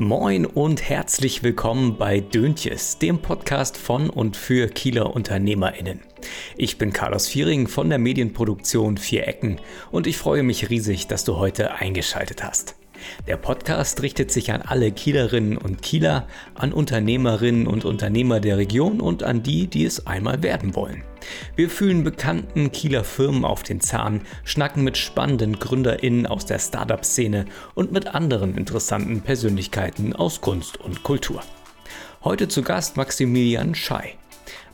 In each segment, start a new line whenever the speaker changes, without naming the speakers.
Moin und herzlich willkommen bei Döntjes, dem Podcast von und für Kieler UnternehmerInnen. Ich bin Carlos Viering von der Medienproduktion Vier Ecken und ich freue mich riesig, dass du heute eingeschaltet hast. Der Podcast richtet sich an alle Kielerinnen und Kieler, an Unternehmerinnen und Unternehmer der Region und an die, die es einmal werden wollen. Wir fühlen bekannten Kieler Firmen auf den Zahn, schnacken mit spannenden GründerInnen aus der Startup-Szene und mit anderen interessanten Persönlichkeiten aus Kunst und Kultur. Heute zu Gast Maximilian Schei.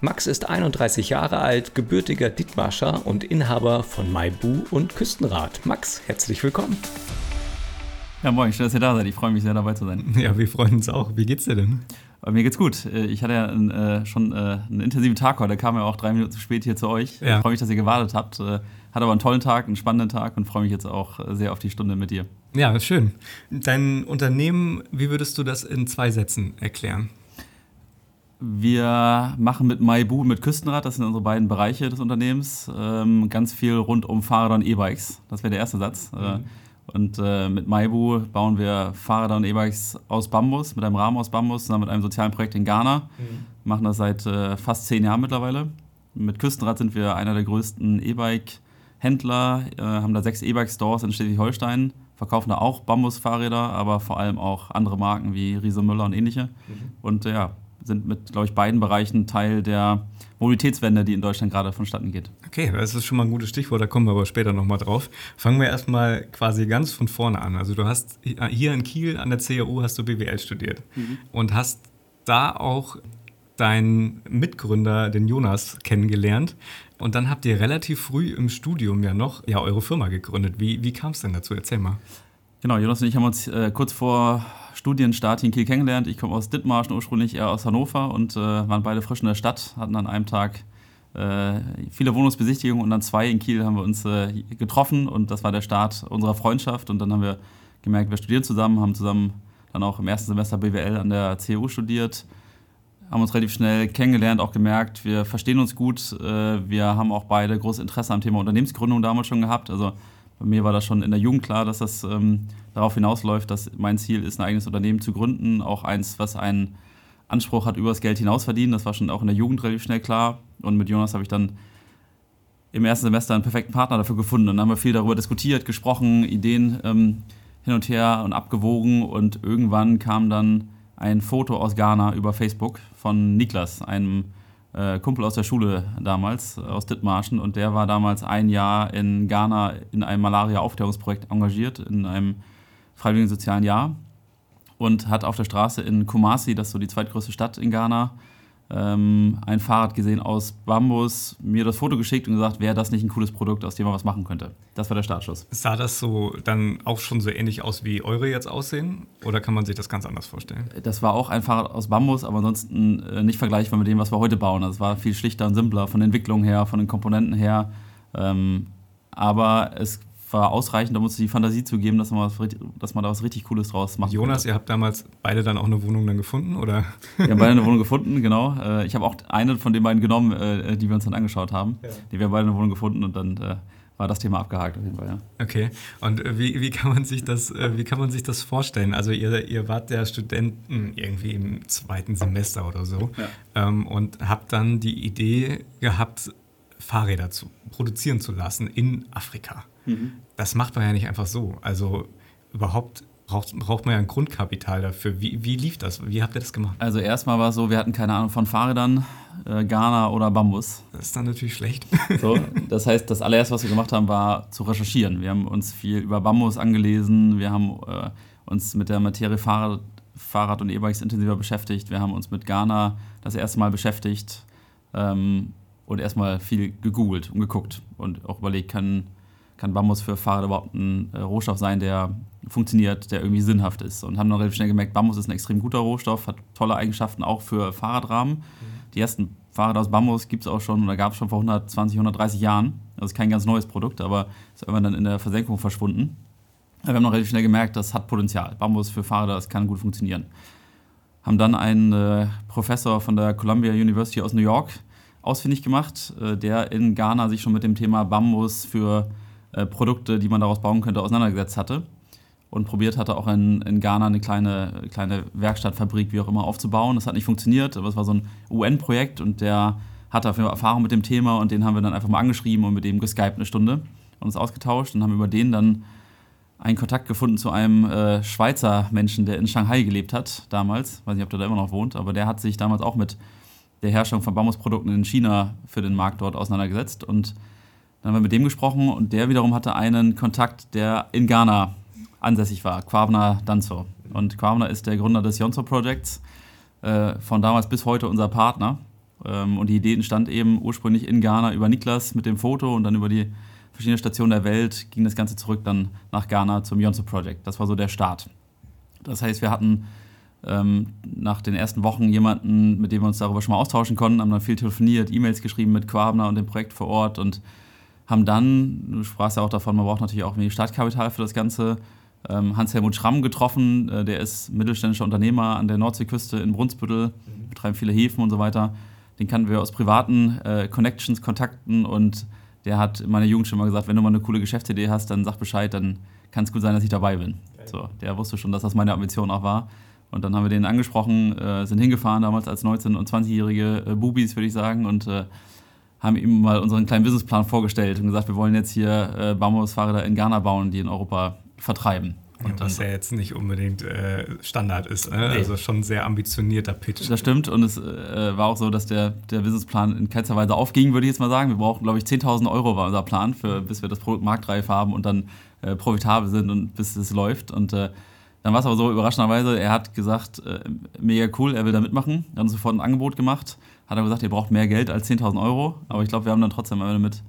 Max ist 31 Jahre alt, gebürtiger Dithmarscher und Inhaber von Maibu und Küstenrad. Max, herzlich willkommen.
Ja, moin, schön, dass ihr da seid. Ich freue mich sehr, dabei zu sein.
Ja, wir freuen uns auch. Wie geht's dir denn?
Aber mir geht's gut. Äh, ich hatte ja einen, äh, schon äh, einen intensiven Tag heute. Kam ja auch drei Minuten zu spät hier zu euch. Ja. Ich freue mich, dass ihr gewartet habt. Äh, hatte aber einen tollen Tag, einen spannenden Tag und freue mich jetzt auch äh, sehr auf die Stunde mit dir.
Ja, schön. Dein Unternehmen, wie würdest du das in zwei Sätzen erklären?
Wir machen mit Maibu, mit Küstenrad, das sind unsere beiden Bereiche des Unternehmens, ähm, ganz viel rund um Fahrräder und E-Bikes. Das wäre der erste Satz. Mhm. Und äh, mit Maibu bauen wir Fahrräder und E-Bikes aus Bambus, mit einem Rahmen aus Bambus, zusammen mit einem sozialen Projekt in Ghana. Mhm. Machen das seit äh, fast zehn Jahren mittlerweile. Mit Küstenrad sind wir einer der größten E-Bike-Händler, äh, haben da sechs E-Bike-Stores in Schleswig-Holstein, verkaufen da auch Bambus-Fahrräder, aber vor allem auch andere Marken wie Riese Müller und ähnliche. Mhm. Und ja, sind mit, glaube ich, beiden Bereichen Teil der Mobilitätswende, die in Deutschland gerade vonstatten geht.
Okay, das ist schon mal ein gutes Stichwort, da kommen wir aber später nochmal drauf. Fangen wir erstmal quasi ganz von vorne an. Also du hast hier in Kiel an der CAU hast du BWL studiert mhm. und hast da auch deinen Mitgründer, den Jonas, kennengelernt. Und dann habt ihr relativ früh im Studium ja noch ja, eure Firma gegründet. Wie, wie kam es denn dazu? Erzähl mal.
Genau, Jonas und ich haben uns äh, kurz vor Studienstart in Kiel kennengelernt. Ich komme aus Dithmarschen ursprünglich, eher aus Hannover und äh, waren beide frisch in der Stadt, hatten an einem Tag äh, viele Wohnungsbesichtigungen und dann zwei in Kiel haben wir uns äh, getroffen und das war der Start unserer Freundschaft und dann haben wir gemerkt, wir studieren zusammen, haben zusammen dann auch im ersten Semester BWL an der CU studiert, haben uns relativ schnell kennengelernt, auch gemerkt, wir verstehen uns gut, äh, wir haben auch beide großes Interesse am Thema Unternehmensgründung damals schon gehabt, also bei mir war das schon in der Jugend klar, dass das ähm, darauf hinausläuft, dass mein Ziel ist, ein eigenes Unternehmen zu gründen. Auch eins, was einen Anspruch hat, über das Geld hinaus verdienen. Das war schon auch in der Jugend relativ schnell klar. Und mit Jonas habe ich dann im ersten Semester einen perfekten Partner dafür gefunden. Und dann haben wir viel darüber diskutiert, gesprochen, Ideen ähm, hin und her und abgewogen. Und irgendwann kam dann ein Foto aus Ghana über Facebook von Niklas, einem äh, Kumpel aus der Schule damals, aus Dithmarschen, und der war damals ein Jahr in Ghana in einem Malaria-Aufklärungsprojekt engagiert, in einem freiwilligen sozialen Jahr und hat auf der Straße in Kumasi, das ist so die zweitgrößte Stadt in Ghana, ähm, ein Fahrrad gesehen aus Bambus, mir das Foto geschickt und gesagt, wäre das nicht ein cooles Produkt, aus dem man was machen könnte. Das war der Startschuss.
Sah das so dann auch schon so ähnlich aus, wie eure jetzt aussehen? Oder kann man sich das ganz anders vorstellen?
Das war auch ein Fahrrad aus Bambus, aber ansonsten äh, nicht vergleichbar mit dem, was wir heute bauen. Das war viel schlichter und simpler von der Entwicklung her, von den Komponenten her. Ähm, aber es war ausreichend, um uns die Fantasie zu geben, dass man, was, dass man da was richtig Cooles draus macht.
Jonas, konnte. ihr habt damals beide dann auch eine Wohnung dann gefunden, oder?
Wir haben beide eine Wohnung gefunden, genau. Äh, ich habe auch eine von den beiden genommen, äh, die wir uns dann angeschaut haben. Ja. Die wir beide eine Wohnung gefunden und dann äh, war das Thema abgehakt auf jeden Fall, ja.
Okay. Und wie, wie, kann man sich das, wie kann man sich das vorstellen? Also ihr, ihr wart ja Studenten irgendwie im zweiten Semester oder so ja. Ähm, und habt dann die Idee gehabt, Fahrräder zu produzieren zu lassen in Afrika. Mhm. Das macht man ja nicht einfach so. Also überhaupt braucht, braucht man ja ein Grundkapital dafür. Wie, wie lief das? Wie habt ihr das gemacht?
Also erstmal war es so, wir hatten keine Ahnung von Fahrrädern, äh, Ghana oder Bambus.
Das ist dann natürlich schlecht.
So, das heißt, das allererste, was wir gemacht haben, war zu recherchieren. Wir haben uns viel über Bambus angelesen, wir haben äh, uns mit der Materie Fahrrad, Fahrrad und E-Bikes intensiver beschäftigt, wir haben uns mit Ghana das erste Mal beschäftigt ähm, und erstmal viel gegoogelt und geguckt und auch überlegt, kann kann Bambus für Fahrrad überhaupt ein äh, Rohstoff sein, der funktioniert, der irgendwie sinnhaft ist. Und haben dann relativ schnell gemerkt, Bambus ist ein extrem guter Rohstoff, hat tolle Eigenschaften auch für Fahrradrahmen. Mhm. Die ersten Fahrräder aus Bambus gibt es auch schon oder gab es schon vor 120, 130 Jahren. Das ist kein ganz neues Produkt, aber ist irgendwann dann in der Versenkung verschwunden. Wir haben noch relativ schnell gemerkt, das hat Potenzial. Bambus für Fahrräder, das kann gut funktionieren. Haben dann einen äh, Professor von der Columbia University aus New York ausfindig gemacht, äh, der in Ghana sich schon mit dem Thema Bambus für äh, Produkte, die man daraus bauen könnte, auseinandergesetzt hatte. und probiert hatte, auch in, in Ghana eine kleine, kleine Werkstattfabrik, wie auch immer, aufzubauen. Das hat nicht funktioniert, aber es war so ein UN-Projekt und der hatte auf Erfahrung mit dem Thema und den haben wir dann einfach mal angeschrieben und mit dem geskypt eine Stunde und uns ausgetauscht und haben über den dann einen Kontakt gefunden zu einem äh, Schweizer Menschen, der in Shanghai gelebt hat damals. Weiß nicht, ob der da immer noch wohnt, aber der hat sich damals auch mit der Herstellung von Bambusprodukten in China für den Markt dort auseinandergesetzt. Und dann haben wir mit dem gesprochen und der wiederum hatte einen Kontakt, der in Ghana ansässig war, Kwabna Danzo. Und Kwabna ist der Gründer des Yonzo Projects, äh, von damals bis heute unser Partner. Ähm, und die Idee entstand eben ursprünglich in Ghana über Niklas mit dem Foto und dann über die verschiedenen Stationen der Welt ging das Ganze zurück dann nach Ghana zum Yonzo Project. Das war so der Start. Das heißt, wir hatten ähm, nach den ersten Wochen jemanden, mit dem wir uns darüber schon mal austauschen konnten, haben dann viel telefoniert, E-Mails geschrieben mit Quabner und dem Projekt vor Ort und haben dann, du sprachst ja auch davon, man braucht natürlich auch mehr Startkapital für das Ganze, ähm, Hans-Helmut Schramm getroffen, äh, der ist mittelständischer Unternehmer an der Nordseeküste in Brunsbüttel, mhm. betreiben viele Häfen und so weiter. Den kannten wir aus privaten äh, Connections, Kontakten und der hat in meiner Jugend schon mal gesagt, wenn du mal eine coole Geschäftsidee hast, dann sag Bescheid, dann kann es gut sein, dass ich dabei bin. So, der wusste schon, dass das meine Ambition auch war. Und dann haben wir den angesprochen, äh, sind hingefahren damals als 19- und 20-jährige äh, Bubis, würde ich sagen, und äh, haben ihm mal unseren kleinen Businessplan vorgestellt und gesagt, wir wollen jetzt hier äh, Bambusfahrräder in Ghana bauen, die in Europa vertreiben.
Und was ja jetzt nicht unbedingt äh, Standard ist. Ne? Nee. Also schon ein sehr ambitionierter Pitch.
Das stimmt. Und es äh, war auch so, dass der, der Businessplan in keinster Weise aufging, würde ich jetzt mal sagen. Wir brauchten, glaube ich, 10.000 Euro war unser Plan, für, bis wir das Produkt marktreif haben und dann äh, profitabel sind und bis es läuft. Und äh, dann war es aber so, überraschenderweise, er hat gesagt, äh, mega cool, er will da mitmachen. Hat uns sofort ein Angebot gemacht. Hat aber gesagt, ihr braucht mehr Geld als 10.000 Euro. Aber ich glaube, wir haben dann trotzdem mit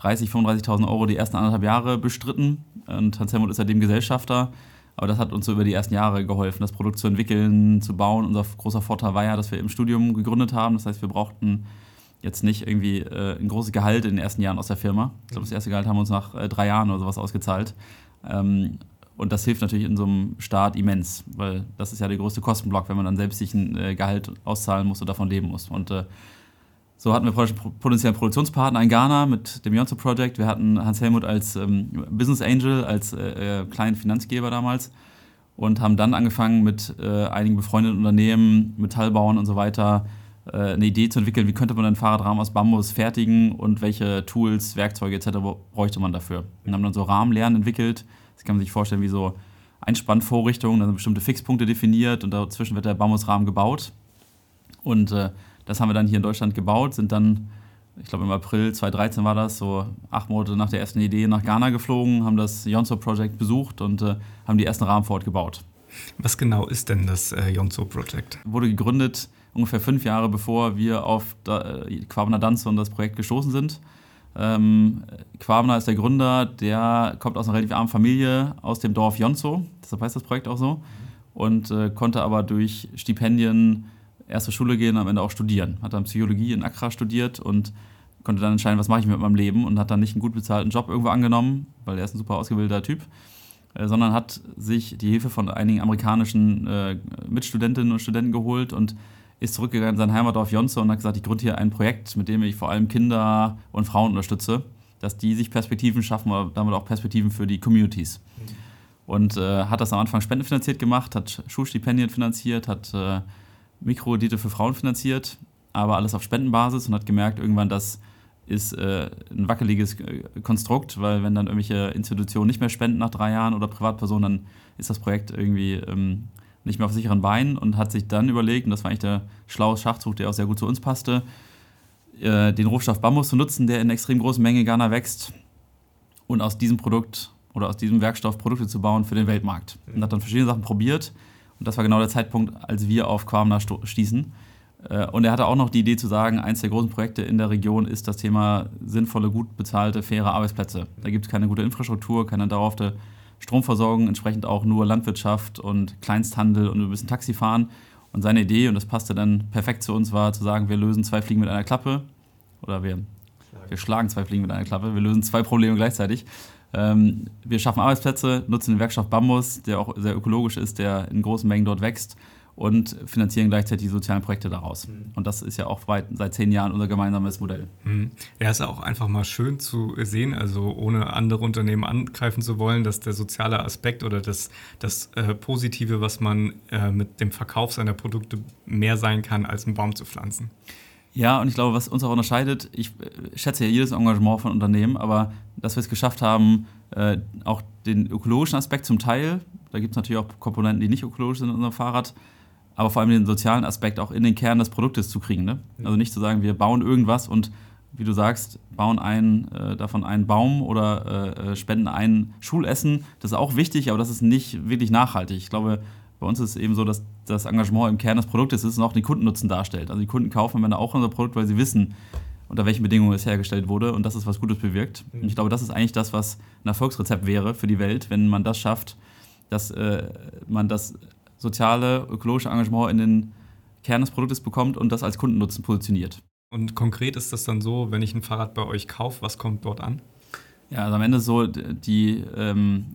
30.000, 35.000 Euro die ersten anderthalb Jahre bestritten. Und Hans Helmut ist seitdem Gesellschafter. Aber das hat uns so über die ersten Jahre geholfen, das Produkt zu entwickeln, zu bauen. Unser großer Vorteil war ja, dass wir im Studium gegründet haben. Das heißt, wir brauchten jetzt nicht irgendwie äh, ein großes Gehalt in den ersten Jahren aus der Firma. Ich glaube, das erste Gehalt haben wir uns nach äh, drei Jahren oder sowas ausgezahlt. Ähm, und das hilft natürlich in so einem Start immens, weil das ist ja der größte Kostenblock, wenn man dann selbst sich ein äh, Gehalt auszahlen muss und davon leben muss. Und äh, so hatten wir potenziellen Produktionspartner in Ghana mit dem Yonzo Project. Wir hatten Hans Helmut als ähm, Business Angel, als äh, kleinen Finanzgeber damals und haben dann angefangen mit einigen befreundeten Unternehmen, Metallbauern und so weiter, eine Idee zu entwickeln, wie könnte man einen Fahrradrahmen aus Bambus fertigen und welche Tools, Werkzeuge etc. bräuchte man dafür. Und haben dann so Rahmenlernen entwickelt. Das kann man sich vorstellen wie so Einspannvorrichtungen, da sind bestimmte Fixpunkte definiert und dazwischen wird der Bambusrahmen gebaut. Und äh, das haben wir dann hier in Deutschland gebaut, sind dann, ich glaube im April 2013 war das, so acht Monate nach der ersten Idee nach Ghana geflogen, haben das Yonzo Project besucht und äh, haben die ersten Rahmen vor Ort gebaut.
Was genau ist denn das äh, Yonzo Project?
Wurde gegründet ungefähr fünf Jahre bevor wir auf da, äh, Quabner Danze und das Projekt gestoßen sind. Ähm, Quabner ist der Gründer, der kommt aus einer relativ armen Familie aus dem Dorf Yonzo, deshalb heißt das Projekt auch so, und äh, konnte aber durch Stipendien erste Schule gehen, am Ende auch studieren. Hat dann Psychologie in Accra studiert und konnte dann entscheiden, was mache ich mit meinem Leben und hat dann nicht einen gut bezahlten Job irgendwo angenommen, weil er ist ein super ausgebildeter Typ, äh, sondern hat sich die Hilfe von einigen amerikanischen äh, Mitstudentinnen und Studenten geholt und ist zurückgegangen in sein Heimatdorf Jonze und hat gesagt, ich gründe hier ein Projekt, mit dem ich vor allem Kinder und Frauen unterstütze, dass die sich Perspektiven schaffen, aber damit auch Perspektiven für die Communities. Und äh, hat das am Anfang spendenfinanziert gemacht, hat Schulstipendien finanziert, hat äh, Mikrokredite für Frauen finanziert, aber alles auf Spendenbasis und hat gemerkt, irgendwann, das ist äh, ein wackeliges äh, Konstrukt, weil wenn dann irgendwelche Institutionen nicht mehr spenden nach drei Jahren oder Privatpersonen, dann ist das Projekt irgendwie ähm, nicht mehr auf sicheren Beinen und hat sich dann überlegt, und das war eigentlich der schlaue Schachzug, der auch sehr gut zu uns passte, äh, den Rohstoff Bambus zu nutzen, der in extrem großen Menge in Ghana wächst und aus diesem Produkt oder aus diesem Werkstoff Produkte zu bauen für den Weltmarkt. Und hat dann verschiedene Sachen probiert und das war genau der Zeitpunkt, als wir auf Quamna stießen. Äh, und er hatte auch noch die Idee zu sagen, eins der großen Projekte in der Region ist das Thema sinnvolle, gut bezahlte, faire Arbeitsplätze. Da gibt es keine gute Infrastruktur, keine dauerhafte Stromversorgung, entsprechend auch nur Landwirtschaft und Kleinsthandel und wir müssen Taxi fahren. Und seine Idee, und das passte dann perfekt zu uns, war zu sagen, wir lösen zwei Fliegen mit einer Klappe. Oder wir, wir schlagen zwei Fliegen mit einer Klappe. Wir lösen zwei Probleme gleichzeitig. Ähm, wir schaffen Arbeitsplätze, nutzen den Werkstoff Bambus, der auch sehr ökologisch ist, der in großen Mengen dort wächst und finanzieren gleichzeitig die sozialen Projekte daraus. Mhm. Und das ist ja auch weit, seit zehn Jahren unser gemeinsames Modell.
Mhm. Ja, ist auch einfach mal schön zu sehen, also ohne andere Unternehmen angreifen zu wollen, dass der soziale Aspekt oder das, das äh, Positive, was man äh, mit dem Verkauf seiner Produkte mehr sein kann, als einen Baum zu pflanzen.
Ja, und ich glaube, was uns auch unterscheidet, ich äh, schätze ja jedes Engagement von Unternehmen, aber dass wir es geschafft haben, äh, auch den ökologischen Aspekt zum Teil, da gibt es natürlich auch Komponenten, die nicht ökologisch sind in unserem Fahrrad, aber vor allem den sozialen Aspekt auch in den Kern des Produktes zu kriegen. Ne? Also nicht zu sagen, wir bauen irgendwas und wie du sagst, bauen einen, äh, davon einen Baum oder äh, äh spenden ein Schulessen. Das ist auch wichtig, aber das ist nicht wirklich nachhaltig. Ich glaube, bei uns ist es eben so, dass das Engagement im Kern des Produktes ist und auch den Kundennutzen darstellt. Also die Kunden kaufen am Ende auch unser Produkt, weil sie wissen, unter welchen Bedingungen es hergestellt wurde und dass es was Gutes bewirkt. Und ich glaube, das ist eigentlich das, was ein Erfolgsrezept wäre für die Welt, wenn man das schafft, dass äh, man das soziale, ökologische Engagement in den Kern des Produktes bekommt und das als Kundennutzen positioniert.
Und konkret ist das dann so, wenn ich ein Fahrrad bei euch kaufe, was kommt dort an?
Ja, also am Ende so, die, ähm,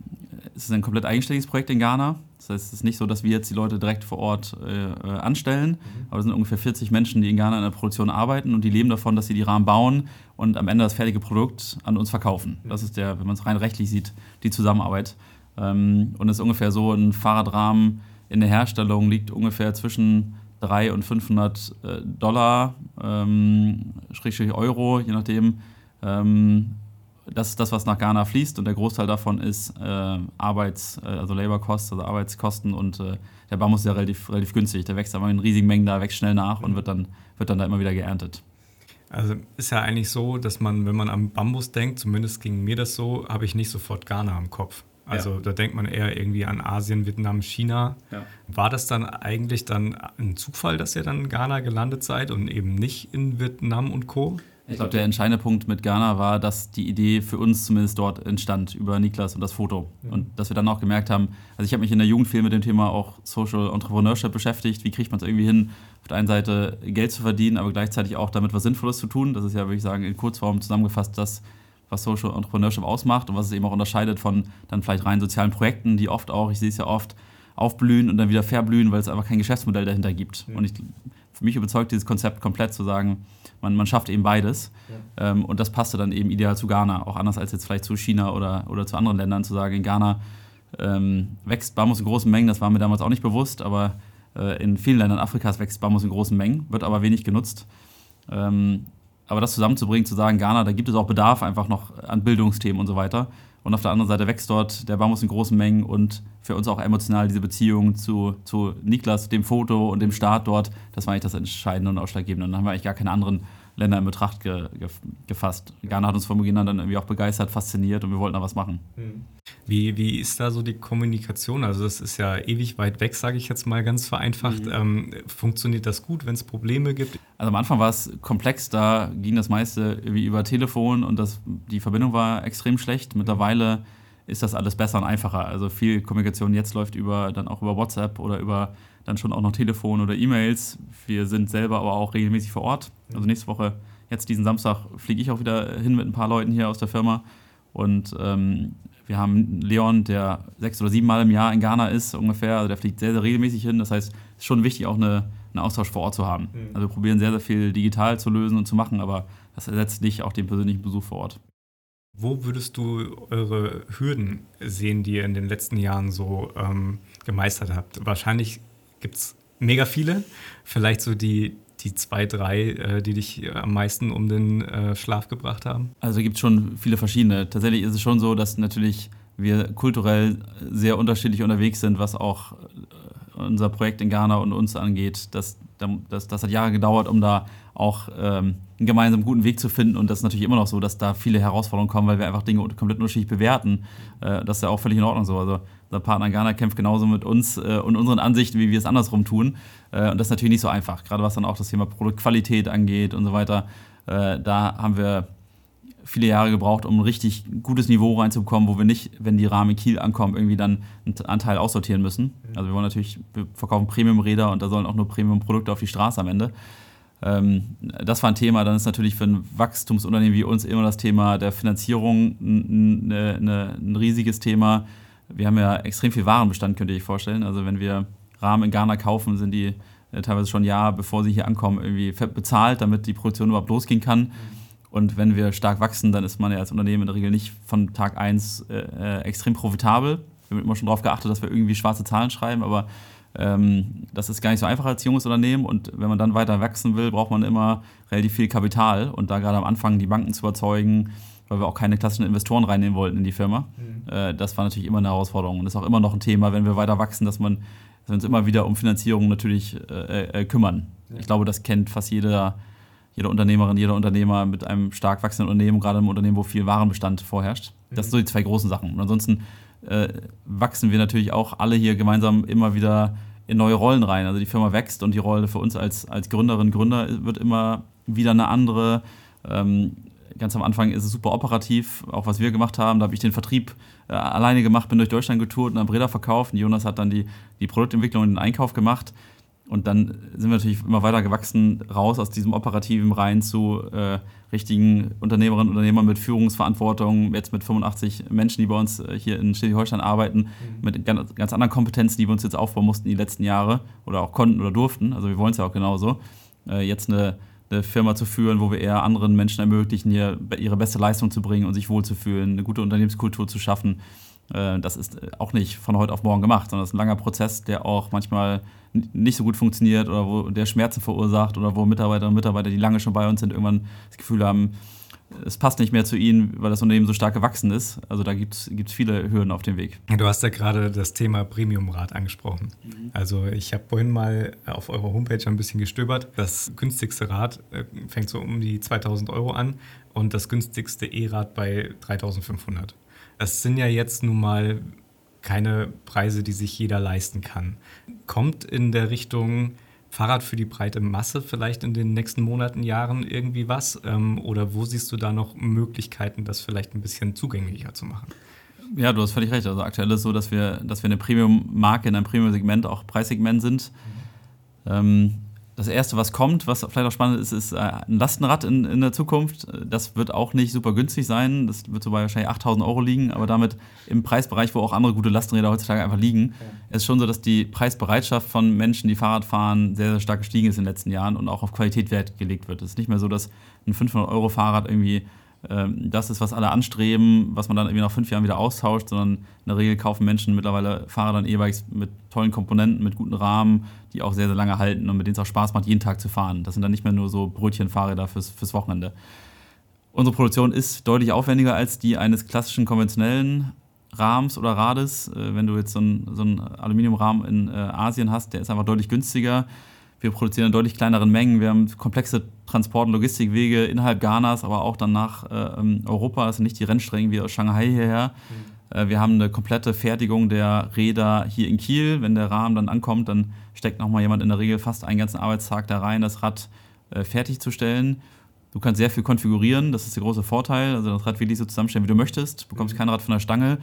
es ist ein komplett eigenständiges Projekt in Ghana. Das heißt, es ist nicht so, dass wir jetzt die Leute direkt vor Ort äh, äh, anstellen, mhm. aber es sind ungefähr 40 Menschen, die in Ghana in der Produktion arbeiten und die leben davon, dass sie die Rahmen bauen und am Ende das fertige Produkt an uns verkaufen. Mhm. Das ist der, wenn man es rein rechtlich sieht, die Zusammenarbeit. Ähm, und es ist ungefähr so, ein Fahrradrahmen in der Herstellung liegt ungefähr zwischen 300 und 500 äh, Dollar, ähm, Schrägstrich Euro, je nachdem. Ähm, das ist das, was nach Ghana fließt und der Großteil davon ist äh, Arbeits-, äh, also Labor Costs, also Arbeitskosten und äh, der Bambus ist ja relativ, relativ günstig. Der wächst aber in riesigen Mengen da, wächst schnell nach und wird dann, wird dann da immer wieder geerntet.
Also ist ja eigentlich so, dass man, wenn man am Bambus denkt, zumindest ging mir das so, habe ich nicht sofort Ghana im Kopf. Also ja. da denkt man eher irgendwie an Asien, Vietnam, China. Ja. War das dann eigentlich dann ein Zufall, dass ihr dann in Ghana gelandet seid und eben nicht in Vietnam und Co.?
Ich glaube, der entscheidende Punkt mit Ghana war, dass die Idee für uns zumindest dort entstand über Niklas und das Foto. Mhm. Und dass wir dann auch gemerkt haben, also ich habe mich in der Jugend viel mit dem Thema auch Social Entrepreneurship beschäftigt. Wie kriegt man es irgendwie hin, auf der einen Seite Geld zu verdienen, aber gleichzeitig auch damit was Sinnvolles zu tun? Das ist ja, würde ich sagen, in Kurzform zusammengefasst das, was Social Entrepreneurship ausmacht und was es eben auch unterscheidet von dann vielleicht rein sozialen Projekten, die oft auch, ich sehe es ja oft, aufblühen und dann wieder verblühen, weil es einfach kein Geschäftsmodell dahinter gibt. Mhm. Und ich, für mich überzeugt dieses Konzept komplett zu sagen, man, man schafft eben beides. Ja. Ähm, und das passte dann eben ideal zu Ghana, auch anders als jetzt vielleicht zu China oder, oder zu anderen Ländern, zu sagen, in Ghana ähm, wächst Bambus in großen Mengen, das war mir damals auch nicht bewusst, aber äh, in vielen Ländern Afrikas wächst Bambus in großen Mengen, wird aber wenig genutzt. Ähm, aber das zusammenzubringen, zu sagen, Ghana, da gibt es auch Bedarf einfach noch an Bildungsthemen und so weiter. Und auf der anderen Seite wächst dort der Bambus in großen Mengen und für uns auch emotional diese Beziehung zu, zu Niklas, dem Foto und dem Start dort, das war eigentlich das Entscheidende und Ausschlaggebende. Und dann haben wir eigentlich gar keine anderen Länder in Betracht ge, ge, gefasst. Ghana hat uns von Beginn an dann irgendwie auch begeistert, fasziniert und wir wollten da was machen.
Hm. Wie, wie ist da so die Kommunikation? Also das ist ja ewig weit weg, sage ich jetzt mal ganz vereinfacht. Mhm. Ähm, funktioniert das gut, wenn es Probleme gibt?
Also am Anfang war es komplex, da ging das meiste wie über Telefon und das, die Verbindung war extrem schlecht. Mittlerweile ist das alles besser und einfacher. Also viel Kommunikation jetzt läuft über dann auch über WhatsApp oder über dann schon auch noch Telefon oder E-Mails. Wir sind selber aber auch regelmäßig vor Ort. Also nächste Woche, jetzt diesen Samstag, fliege ich auch wieder hin mit ein paar Leuten hier aus der Firma. Und ähm, wir haben Leon, der sechs oder sieben Mal im Jahr in Ghana ist, ungefähr. Also der fliegt sehr, sehr regelmäßig hin. Das heißt, es ist schon wichtig, auch eine, einen Austausch vor Ort zu haben. Mhm. Also wir probieren sehr, sehr viel digital zu lösen und zu machen, aber das ersetzt nicht auch den persönlichen Besuch vor Ort.
Wo würdest du eure Hürden sehen, die ihr in den letzten Jahren so ähm, gemeistert habt? Wahrscheinlich gibt es mega viele. Vielleicht so die, die zwei, drei, äh, die dich am meisten um den äh, Schlaf gebracht haben?
Also gibt es schon viele verschiedene. Tatsächlich ist es schon so, dass natürlich wir kulturell sehr unterschiedlich unterwegs sind, was auch äh, unser Projekt in Ghana und uns angeht. Das, das, das hat Jahre gedauert, um da auch ähm, einen gemeinsamen guten Weg zu finden. Und das ist natürlich immer noch so, dass da viele Herausforderungen kommen, weil wir einfach Dinge komplett unterschiedlich bewerten. Äh, das ist ja auch völlig in Ordnung so. Also unser Partner in Ghana kämpft genauso mit uns äh, und unseren Ansichten, wie wir es andersrum tun. Äh, und das ist natürlich nicht so einfach, gerade was dann auch das Thema Produktqualität angeht und so weiter. Da haben wir viele Jahre gebraucht, um ein richtig gutes Niveau reinzubekommen, wo wir nicht, wenn die Rahmen in Kiel ankommen, irgendwie dann einen Anteil aussortieren müssen. Also wir wollen natürlich, wir verkaufen Premium-Räder und da sollen auch nur Premium-Produkte auf die Straße am Ende. Ähm, das war ein Thema. Dann ist natürlich für ein Wachstumsunternehmen wie uns immer das Thema der Finanzierung ein, ein, ein riesiges Thema wir haben ja extrem viel Warenbestand, könnt ihr euch vorstellen. Also wenn wir Rahmen in Ghana kaufen, sind die äh, teilweise schon ein Jahr, bevor sie hier ankommen, irgendwie bezahlt, damit die Produktion überhaupt losgehen kann. Und wenn wir stark wachsen, dann ist man ja als Unternehmen in der Regel nicht von Tag 1 äh, äh, extrem profitabel. Wir haben immer schon darauf geachtet, dass wir irgendwie schwarze Zahlen schreiben, aber das ist gar nicht so einfach als junges Unternehmen. Und wenn man dann weiter wachsen will, braucht man immer relativ viel Kapital. Und da gerade am Anfang die Banken zu überzeugen, weil wir auch keine klassischen Investoren reinnehmen wollten in die Firma, mhm. äh, das war natürlich immer eine Herausforderung. Und das ist auch immer noch ein Thema, wenn wir weiter wachsen, dass man dass wir uns immer wieder um Finanzierung natürlich äh, äh, kümmern. Ja. Ich glaube, das kennt fast jeder, jede Unternehmerin, jeder Unternehmer mit einem stark wachsenden Unternehmen, gerade im Unternehmen, wo viel Warenbestand vorherrscht. Das sind so die zwei großen Sachen. Und ansonsten äh, wachsen wir natürlich auch alle hier gemeinsam immer wieder in neue Rollen rein. Also die Firma wächst und die Rolle für uns als, als Gründerin, Gründer wird immer wieder eine andere. Ähm, ganz am Anfang ist es super operativ, auch was wir gemacht haben. Da habe ich den Vertrieb äh, alleine gemacht, bin durch Deutschland getourt und dann Breda verkauft. Und Jonas hat dann die, die Produktentwicklung und den Einkauf gemacht. Und dann sind wir natürlich immer weiter gewachsen, raus aus diesem operativen rein zu äh, richtigen Unternehmerinnen und Unternehmern mit Führungsverantwortung, jetzt mit 85 Menschen, die bei uns äh, hier in Schleswig-Holstein arbeiten, mhm. mit ganz, ganz, anderen Kompetenzen, die wir uns jetzt aufbauen mussten die letzten Jahre oder auch konnten oder durften. Also wir wollen es ja auch genauso. Äh, jetzt eine eine Firma zu führen, wo wir eher anderen Menschen ermöglichen, hier ihre beste Leistung zu bringen und sich wohlzufühlen, eine gute Unternehmenskultur zu schaffen. Äh, das ist auch nicht von heute auf morgen gemacht, sondern es ist ein langer Prozess, der auch manchmal nicht so gut funktioniert oder wo der Schmerzen verursacht oder wo Mitarbeiterinnen und Mitarbeiter, die lange schon bei uns sind, irgendwann das Gefühl haben, es passt nicht mehr zu ihnen, weil das Unternehmen so stark gewachsen ist. Also da gibt es viele Hürden auf dem Weg.
Du hast ja gerade das Thema Premiumrad angesprochen. Mhm. Also ich habe vorhin mal auf eurer Homepage ein bisschen gestöbert. Das günstigste Rad äh, fängt so um die 2000 Euro an und das günstigste E-Rad bei 3500. Das sind ja jetzt nun mal keine Preise, die sich jeder leisten kann. Kommt in der Richtung Fahrrad für die breite Masse vielleicht in den nächsten Monaten, Jahren irgendwie was? Ähm, oder wo siehst du da noch Möglichkeiten, das vielleicht ein bisschen zugänglicher zu machen?
Ja, du hast völlig recht. Also aktuell ist es so, dass wir, dass wir eine Premium-Marke in einem Premium-Segment, auch Preissegment sind. Mhm. Ähm, das erste, was kommt, was vielleicht auch spannend ist, ist äh, ein Lastenrad in, in der Zukunft. Das wird auch nicht super günstig sein. Das wird so bei wahrscheinlich 8000 Euro liegen, aber damit im Preisbereich, wo auch andere gute Lastenräder heutzutage einfach liegen. Ja. Es ist schon so, dass die Preisbereitschaft von Menschen, die Fahrrad fahren, sehr, sehr stark gestiegen ist in den letzten Jahren und auch auf Qualität Wert gelegt wird. Es ist nicht mehr so, dass ein 500-Euro-Fahrrad irgendwie das ist, was alle anstreben, was man dann irgendwie nach fünf Jahren wieder austauscht, sondern in der Regel kaufen Menschen mittlerweile Fahrrad und E-Bikes mit tollen Komponenten, mit guten Rahmen, die auch sehr, sehr lange halten und mit denen es auch Spaß macht, jeden Tag zu fahren. Das sind dann nicht mehr nur so Brötchenfahrräder fürs, fürs Wochenende. Unsere Produktion ist deutlich aufwendiger als die eines klassischen konventionellen Rahmens oder Rades. Äh, wenn du jetzt so einen, so einen Aluminiumrahmen in äh, Asien hast, der ist einfach deutlich günstiger wir produzieren in deutlich kleineren Mengen. Wir haben komplexe Transport- und Logistikwege innerhalb Ghanas, aber auch dann nach äh, ähm, Europa. Sind nicht die Rennstrecken wie aus Shanghai hierher. Mhm. Äh, wir haben eine komplette Fertigung der Räder hier in Kiel. Wenn der Rahmen dann ankommt, dann steckt nochmal jemand in der Regel fast einen ganzen Arbeitstag da rein, das Rad äh, fertigzustellen. Du kannst sehr viel konfigurieren, das ist der große Vorteil. Also das Rad wirklich so zusammenstellen, wie du möchtest. Du bekommst mhm. kein Rad von der Stange.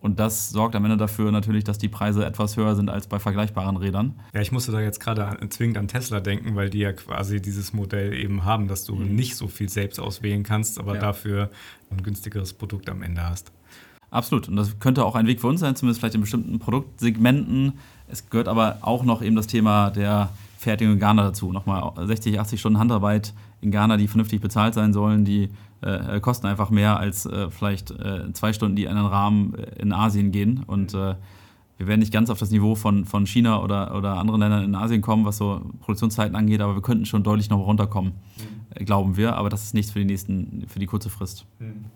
Und das sorgt am Ende dafür natürlich, dass die Preise etwas höher sind als bei vergleichbaren Rädern.
Ja, ich musste da jetzt gerade zwingend an Tesla denken, weil die ja quasi dieses Modell eben haben, dass du mhm. nicht so viel selbst auswählen kannst, aber ja. dafür ein günstigeres Produkt am Ende hast.
Absolut. Und das könnte auch ein Weg für uns sein, zumindest vielleicht in bestimmten Produktsegmenten. Es gehört aber auch noch eben das Thema der Fertigung in Ghana dazu. Nochmal 60, 80 Stunden Handarbeit in Ghana, die vernünftig bezahlt sein sollen, die äh, kosten einfach mehr als äh, vielleicht äh, zwei Stunden, die in einen Rahmen äh, in Asien gehen. Und äh, wir werden nicht ganz auf das Niveau von, von China oder, oder anderen Ländern in Asien kommen, was so Produktionszeiten angeht, aber wir könnten schon deutlich noch runterkommen, mhm. glauben wir. Aber das ist nichts für die nächsten, für die kurze Frist. Mhm.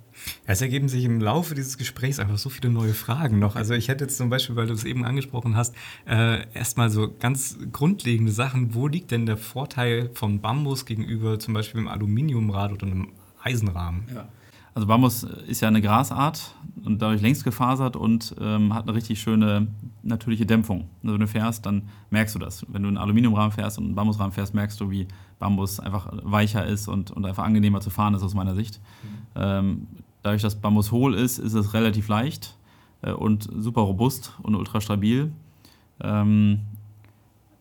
Es ergeben sich im Laufe dieses Gesprächs einfach so viele neue Fragen noch. Also ich hätte jetzt zum Beispiel, weil du es eben angesprochen hast, äh, erstmal so ganz grundlegende Sachen. Wo liegt denn der Vorteil von Bambus gegenüber zum Beispiel einem Aluminiumrad oder einem Eisenrahmen.
Ja. Also Bambus ist ja eine Grasart und dadurch längst gefasert und ähm, hat eine richtig schöne natürliche Dämpfung. Also wenn du fährst, dann merkst du das. Wenn du einen Aluminiumrahmen fährst und einen Bambusrahmen fährst, merkst du, wie Bambus einfach weicher ist und, und einfach angenehmer zu fahren ist aus meiner Sicht. Mhm. Ähm, dadurch, dass Bambus hohl ist, ist es relativ leicht äh, und super robust und ultra stabil. Ähm,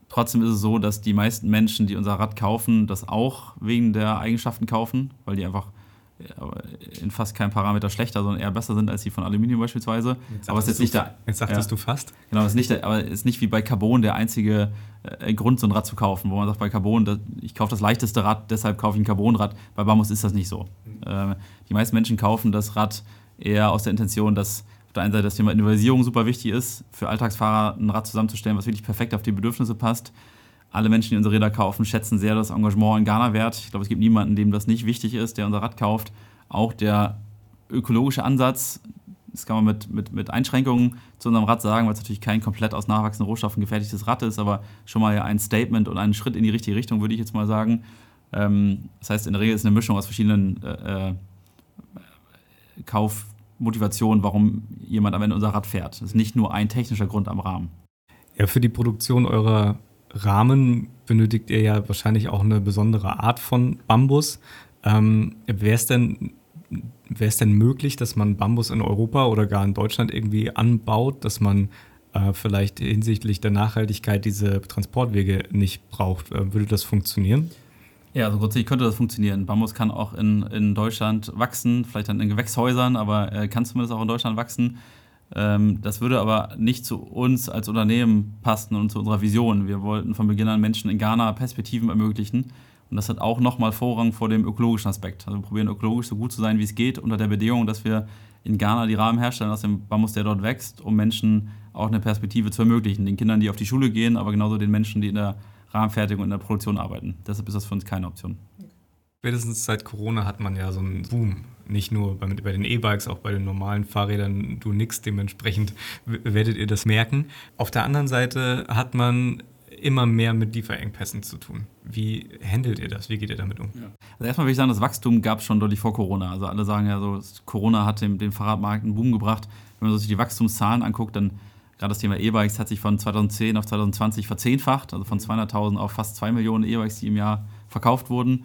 Trotzdem ist es so, dass die meisten Menschen, die unser Rad kaufen, das auch wegen der Eigenschaften kaufen, weil die einfach in fast keinem Parameter schlechter, sondern eher besser sind als die von Aluminium beispielsweise.
Jetzt aber es ist nicht der, Jetzt sagtest ja, du fast.
Genau, es ist nicht, aber es ist nicht wie bei Carbon der einzige äh, Grund, so ein Rad zu kaufen, wo man sagt, bei Carbon, das, ich kaufe das leichteste Rad, deshalb kaufe ich ein Carbonrad. Bei Bambus ist das nicht so. Mhm. Äh, die meisten Menschen kaufen das Rad eher aus der Intention, dass auf der einen Seite das Thema Individualisierung super wichtig ist, für Alltagsfahrer ein Rad zusammenzustellen, was wirklich perfekt auf die Bedürfnisse passt alle Menschen, die unsere Räder kaufen, schätzen sehr das Engagement in Ghana wert. Ich glaube, es gibt niemanden, dem das nicht wichtig ist, der unser Rad kauft. Auch der ökologische Ansatz, das kann man mit, mit, mit Einschränkungen zu unserem Rad sagen, weil es natürlich kein komplett aus nachwachsenden Rohstoffen gefertigtes Rad ist, aber schon mal ein Statement und ein Schritt in die richtige Richtung, würde ich jetzt mal sagen. Ähm, das heißt, in der Regel ist es eine Mischung aus verschiedenen äh, äh, Kaufmotivationen, warum jemand am Ende unser Rad fährt. Das ist nicht nur ein technischer Grund am Rahmen.
Ja, für die Produktion eurer Rahmen benötigt ihr ja wahrscheinlich auch eine besondere Art von Bambus. Ähm, Wäre es denn, denn möglich, dass man Bambus in Europa oder gar in Deutschland irgendwie anbaut, dass man äh, vielleicht hinsichtlich der Nachhaltigkeit diese Transportwege nicht braucht? Äh, würde das funktionieren?
Ja, also grundsätzlich könnte das funktionieren. Bambus kann auch in, in Deutschland wachsen, vielleicht dann in Gewächshäusern, aber äh, kann zumindest auch in Deutschland wachsen. Ähm, das würde aber nicht zu uns als Unternehmen passen und zu unserer Vision. Wir wollten von Beginn an Menschen in Ghana Perspektiven ermöglichen. Und das hat auch nochmal Vorrang vor dem ökologischen Aspekt. Also wir probieren ökologisch so gut zu sein, wie es geht, unter der Bedingung, dass wir in Ghana die Rahmen herstellen aus dem Bambus, der dort wächst, um Menschen auch eine Perspektive zu ermöglichen. Den Kindern, die auf die Schule gehen, aber genauso den Menschen, die in der Rahmenfertigung und in der Produktion arbeiten. Deshalb ist das für uns keine Option.
Spätestens seit Corona hat man ja so einen Boom nicht nur bei, bei den E-Bikes, auch bei den normalen Fahrrädern, du nix, dementsprechend werdet ihr das merken. Auf der anderen Seite hat man immer mehr mit Lieferengpässen zu tun. Wie handelt ihr das? Wie geht ihr damit um?
Ja. Also erstmal würde ich sagen, das Wachstum gab es schon deutlich vor Corona. Also alle sagen ja so, Corona hat dem, dem Fahrradmarkt einen Boom gebracht. Wenn man sich die Wachstumszahlen anguckt, dann gerade das Thema E-Bikes hat sich von 2010 auf 2020 verzehnfacht, also von 200.000 auf fast 2 Millionen E-Bikes, die im Jahr verkauft wurden.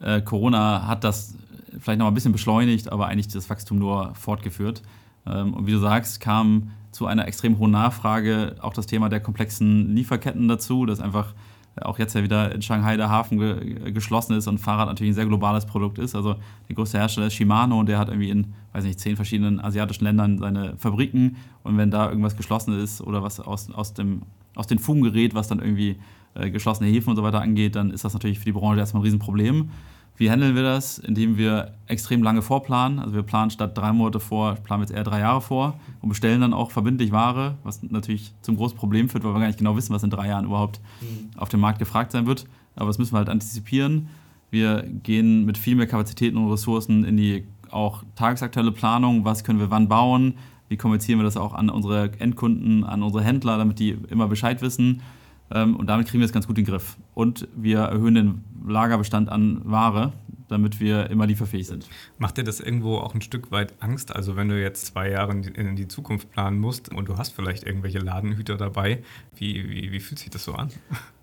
Äh, Corona hat das vielleicht noch ein bisschen beschleunigt, aber eigentlich das Wachstum nur fortgeführt. Ähm, und wie du sagst, kam zu einer extrem hohen Nachfrage auch das Thema der komplexen Lieferketten dazu, dass einfach auch jetzt ja wieder in Shanghai der Hafen ge geschlossen ist und Fahrrad natürlich ein sehr globales Produkt ist. Also der größte Hersteller ist Shimano und der hat irgendwie in, weiß nicht, zehn verschiedenen asiatischen Ländern seine Fabriken. Und wenn da irgendwas geschlossen ist oder was aus, aus, dem, aus den Fugen gerät, was dann irgendwie äh, geschlossene Häfen und so weiter angeht, dann ist das natürlich für die Branche erstmal ein Riesenproblem. Wie handeln wir das? Indem wir extrem lange vorplanen. Also wir planen statt drei Monate vor, planen wir jetzt eher drei Jahre vor und bestellen dann auch verbindlich Ware, was natürlich zum großen Problem führt, weil wir gar nicht genau wissen, was in drei Jahren überhaupt mhm. auf dem Markt gefragt sein wird. Aber das müssen wir halt antizipieren. Wir gehen mit viel mehr Kapazitäten und Ressourcen in die auch tagesaktuelle Planung. Was können wir wann bauen? Wie kommunizieren wir das auch an unsere Endkunden, an unsere Händler, damit die immer Bescheid wissen? Ähm, und damit kriegen wir es ganz gut in den Griff. Und wir erhöhen den Lagerbestand an Ware, damit wir immer lieferfähig sind.
Macht dir das irgendwo auch ein Stück weit Angst? Also wenn du jetzt zwei Jahre in die Zukunft planen musst und du hast vielleicht irgendwelche Ladenhüter dabei, wie, wie, wie fühlt sich das so an?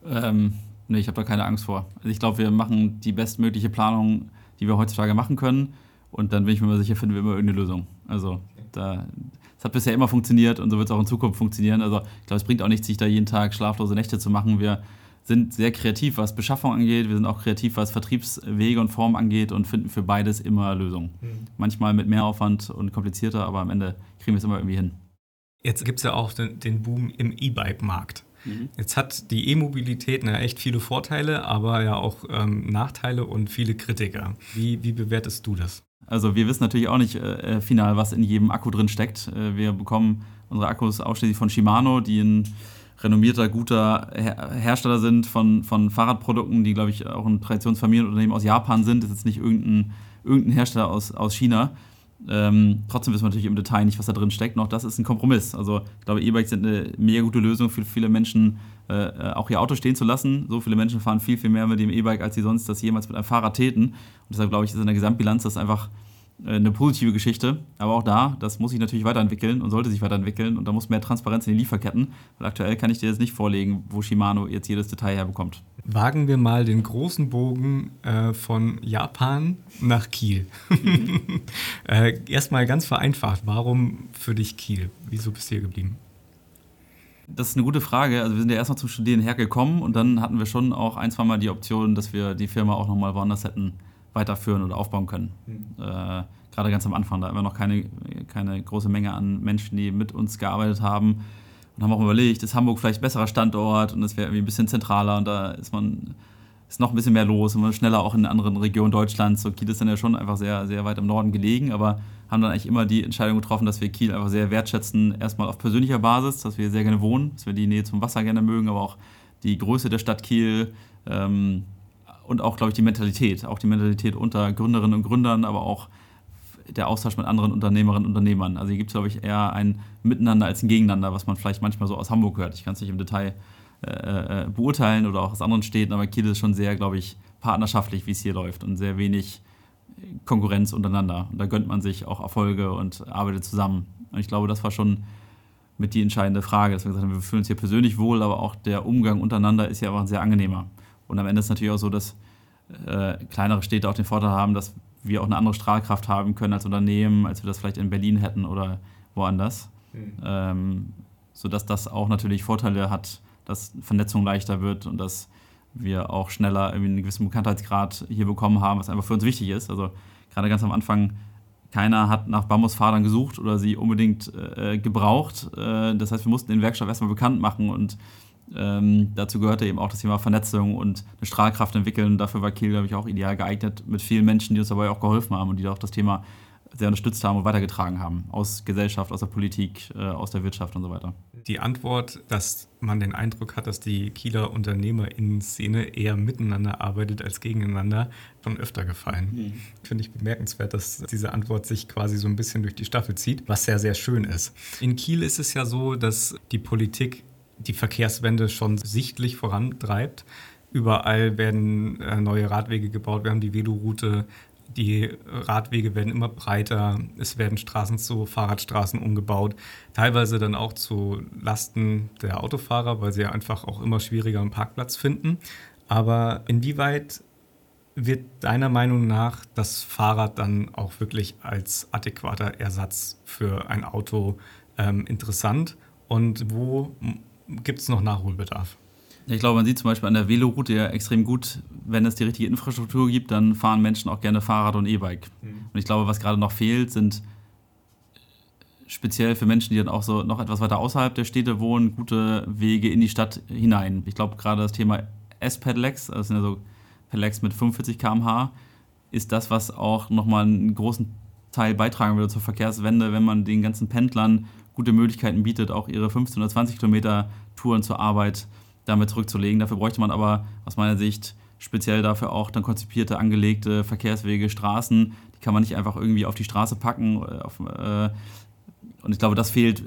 Ähm, nee, ich habe da keine Angst vor. Also ich glaube, wir machen die bestmögliche Planung, die wir heutzutage machen können. Und dann bin ich mir immer sicher, finden wir immer irgendeine Lösung. Also da, es hat bisher immer funktioniert und so wird es auch in Zukunft funktionieren. Also ich glaube, es bringt auch nichts, sich da jeden Tag schlaflose Nächte zu machen. Wir sind sehr kreativ, was Beschaffung angeht. Wir sind auch kreativ, was Vertriebswege und Formen angeht und finden für beides immer Lösungen. Mhm. Manchmal mit mehr Aufwand und komplizierter, aber am Ende kriegen wir es immer irgendwie hin.
Jetzt gibt es ja auch den, den Boom im E-Bike-Markt. Mhm. Jetzt hat die E-Mobilität ne, echt viele Vorteile, aber ja auch ähm, Nachteile und viele Kritiker. Wie, wie bewertest du das?
Also wir wissen natürlich auch nicht äh, äh, final, was in jedem Akku drin steckt. Äh, wir bekommen unsere Akkus ausschließlich von Shimano, die ein renommierter, guter Her Hersteller sind von, von Fahrradprodukten, die, glaube ich, auch ein Traditionsfamilienunternehmen aus Japan sind. Das ist jetzt nicht irgendein, irgendein Hersteller aus, aus China. Ähm, trotzdem wissen wir natürlich im Detail nicht, was da drin steckt. Noch das ist ein Kompromiss. Also ich glaube, E-Bikes sind eine mega gute Lösung für viele Menschen, äh, äh, auch ihr Auto stehen zu lassen. So viele Menschen fahren viel, viel mehr mit dem E-Bike, als sie sonst das jemals mit einem Fahrrad täten. Und deshalb glaube ich, ist in der Gesamtbilanz das einfach eine positive Geschichte. Aber auch da, das muss sich natürlich weiterentwickeln und sollte sich weiterentwickeln. Und da muss mehr Transparenz in den Lieferketten. Weil aktuell kann ich dir jetzt nicht vorlegen, wo Shimano jetzt jedes Detail herbekommt.
Wagen wir mal den großen Bogen äh, von Japan nach Kiel. äh, Erstmal ganz vereinfacht, warum für dich Kiel? Wieso bist du hier geblieben?
Das ist eine gute Frage. Also wir sind ja erstmal zum Studieren hergekommen und dann hatten wir schon auch ein, zwei Mal die Option, dass wir die Firma auch nochmal woanders hätten weiterführen oder aufbauen können. Mhm. Äh, gerade ganz am Anfang, da immer noch keine, keine große Menge an Menschen, die mit uns gearbeitet haben und haben auch überlegt, ist Hamburg vielleicht ein besserer Standort und das wäre irgendwie ein bisschen zentraler und da ist man ist noch ein bisschen mehr los und man ist schneller auch in anderen Regionen Deutschlands. So Kiel ist dann ja schon einfach sehr, sehr weit im Norden gelegen, aber haben dann eigentlich immer die Entscheidung getroffen, dass wir Kiel einfach sehr wertschätzen, erstmal auf persönlicher Basis, dass wir sehr gerne wohnen, dass wir die Nähe zum Wasser gerne mögen, aber auch die Größe der Stadt Kiel ähm, und auch, glaube ich, die Mentalität, auch die Mentalität unter Gründerinnen und Gründern, aber auch der Austausch mit anderen Unternehmerinnen und Unternehmern. Also hier gibt es, glaube ich, eher ein Miteinander als ein Gegeneinander, was man vielleicht manchmal so aus Hamburg hört. Ich kann es nicht im Detail äh, äh, beurteilen oder auch aus anderen Städten, aber Kiel ist schon sehr, glaube ich, partnerschaftlich, wie es hier läuft und sehr wenig Konkurrenz untereinander. Und da gönnt man sich auch Erfolge und arbeitet zusammen. Und ich glaube, das war schon mit die entscheidende Frage, dass wir gesagt haben, wir fühlen uns hier persönlich wohl, aber auch der Umgang untereinander ist ja einfach ein sehr angenehmer. Und am Ende ist es natürlich auch so, dass äh, kleinere Städte auch den Vorteil haben, dass wir auch eine andere Strahlkraft haben können als Unternehmen, als wir das vielleicht in Berlin hätten oder woanders. Mhm. Ähm, sodass das auch natürlich Vorteile hat, dass Vernetzung leichter wird und dass wir auch schneller irgendwie einen gewissen Bekanntheitsgrad hier bekommen haben, was einfach für uns wichtig ist. Also gerade ganz am Anfang, keiner hat nach Bambusfadern gesucht oder sie unbedingt äh, gebraucht. Äh, das heißt, wir mussten den Werkstoff erstmal bekannt machen und ähm, dazu gehörte eben auch das Thema Vernetzung und eine Strahlkraft entwickeln. Dafür war Kiel, glaube ich, auch ideal geeignet mit vielen Menschen, die uns dabei auch geholfen haben und die auch das Thema sehr unterstützt haben und weitergetragen haben. Aus Gesellschaft, aus der Politik, äh, aus der Wirtschaft und so weiter.
Die Antwort, dass man den Eindruck hat, dass die Kieler UnternehmerInnen-Szene eher miteinander arbeitet als gegeneinander, schon öfter gefallen. Mhm. Finde ich bemerkenswert, dass diese Antwort sich quasi so ein bisschen durch die Staffel zieht, was sehr, sehr schön ist. In Kiel ist es ja so, dass die Politik die Verkehrswende schon sichtlich vorantreibt. Überall werden äh, neue Radwege gebaut. Wir haben die Veloroute die Radwege werden immer breiter, es werden Straßen zu Fahrradstraßen umgebaut, teilweise dann auch zu Lasten der Autofahrer, weil sie einfach auch immer schwieriger einen Parkplatz finden. Aber inwieweit wird deiner Meinung nach das Fahrrad dann auch wirklich als adäquater Ersatz für ein Auto ähm, interessant? Und wo gibt es noch Nachholbedarf?
Ich glaube, man sieht zum Beispiel an der Veloroute ja extrem gut, wenn es die richtige Infrastruktur gibt, dann fahren Menschen auch gerne Fahrrad und E-Bike. Mhm. Und ich glaube, was gerade noch fehlt, sind speziell für Menschen, die dann auch so noch etwas weiter außerhalb der Städte wohnen, gute Wege in die Stadt hinein. Ich glaube, gerade das Thema S-Pedelecs, also das sind ja so Pedelecs mit 45 km/h, ist das, was auch nochmal einen großen Teil beitragen würde zur Verkehrswende, wenn man den ganzen Pendlern gute Möglichkeiten bietet, auch ihre 15 oder 20 Kilometer Touren zur Arbeit damit zurückzulegen. Dafür bräuchte man aber aus meiner Sicht speziell dafür auch dann konzipierte, angelegte Verkehrswege, Straßen. Die kann man nicht einfach irgendwie auf die Straße packen. Äh, auf, äh, und ich glaube, das fehlt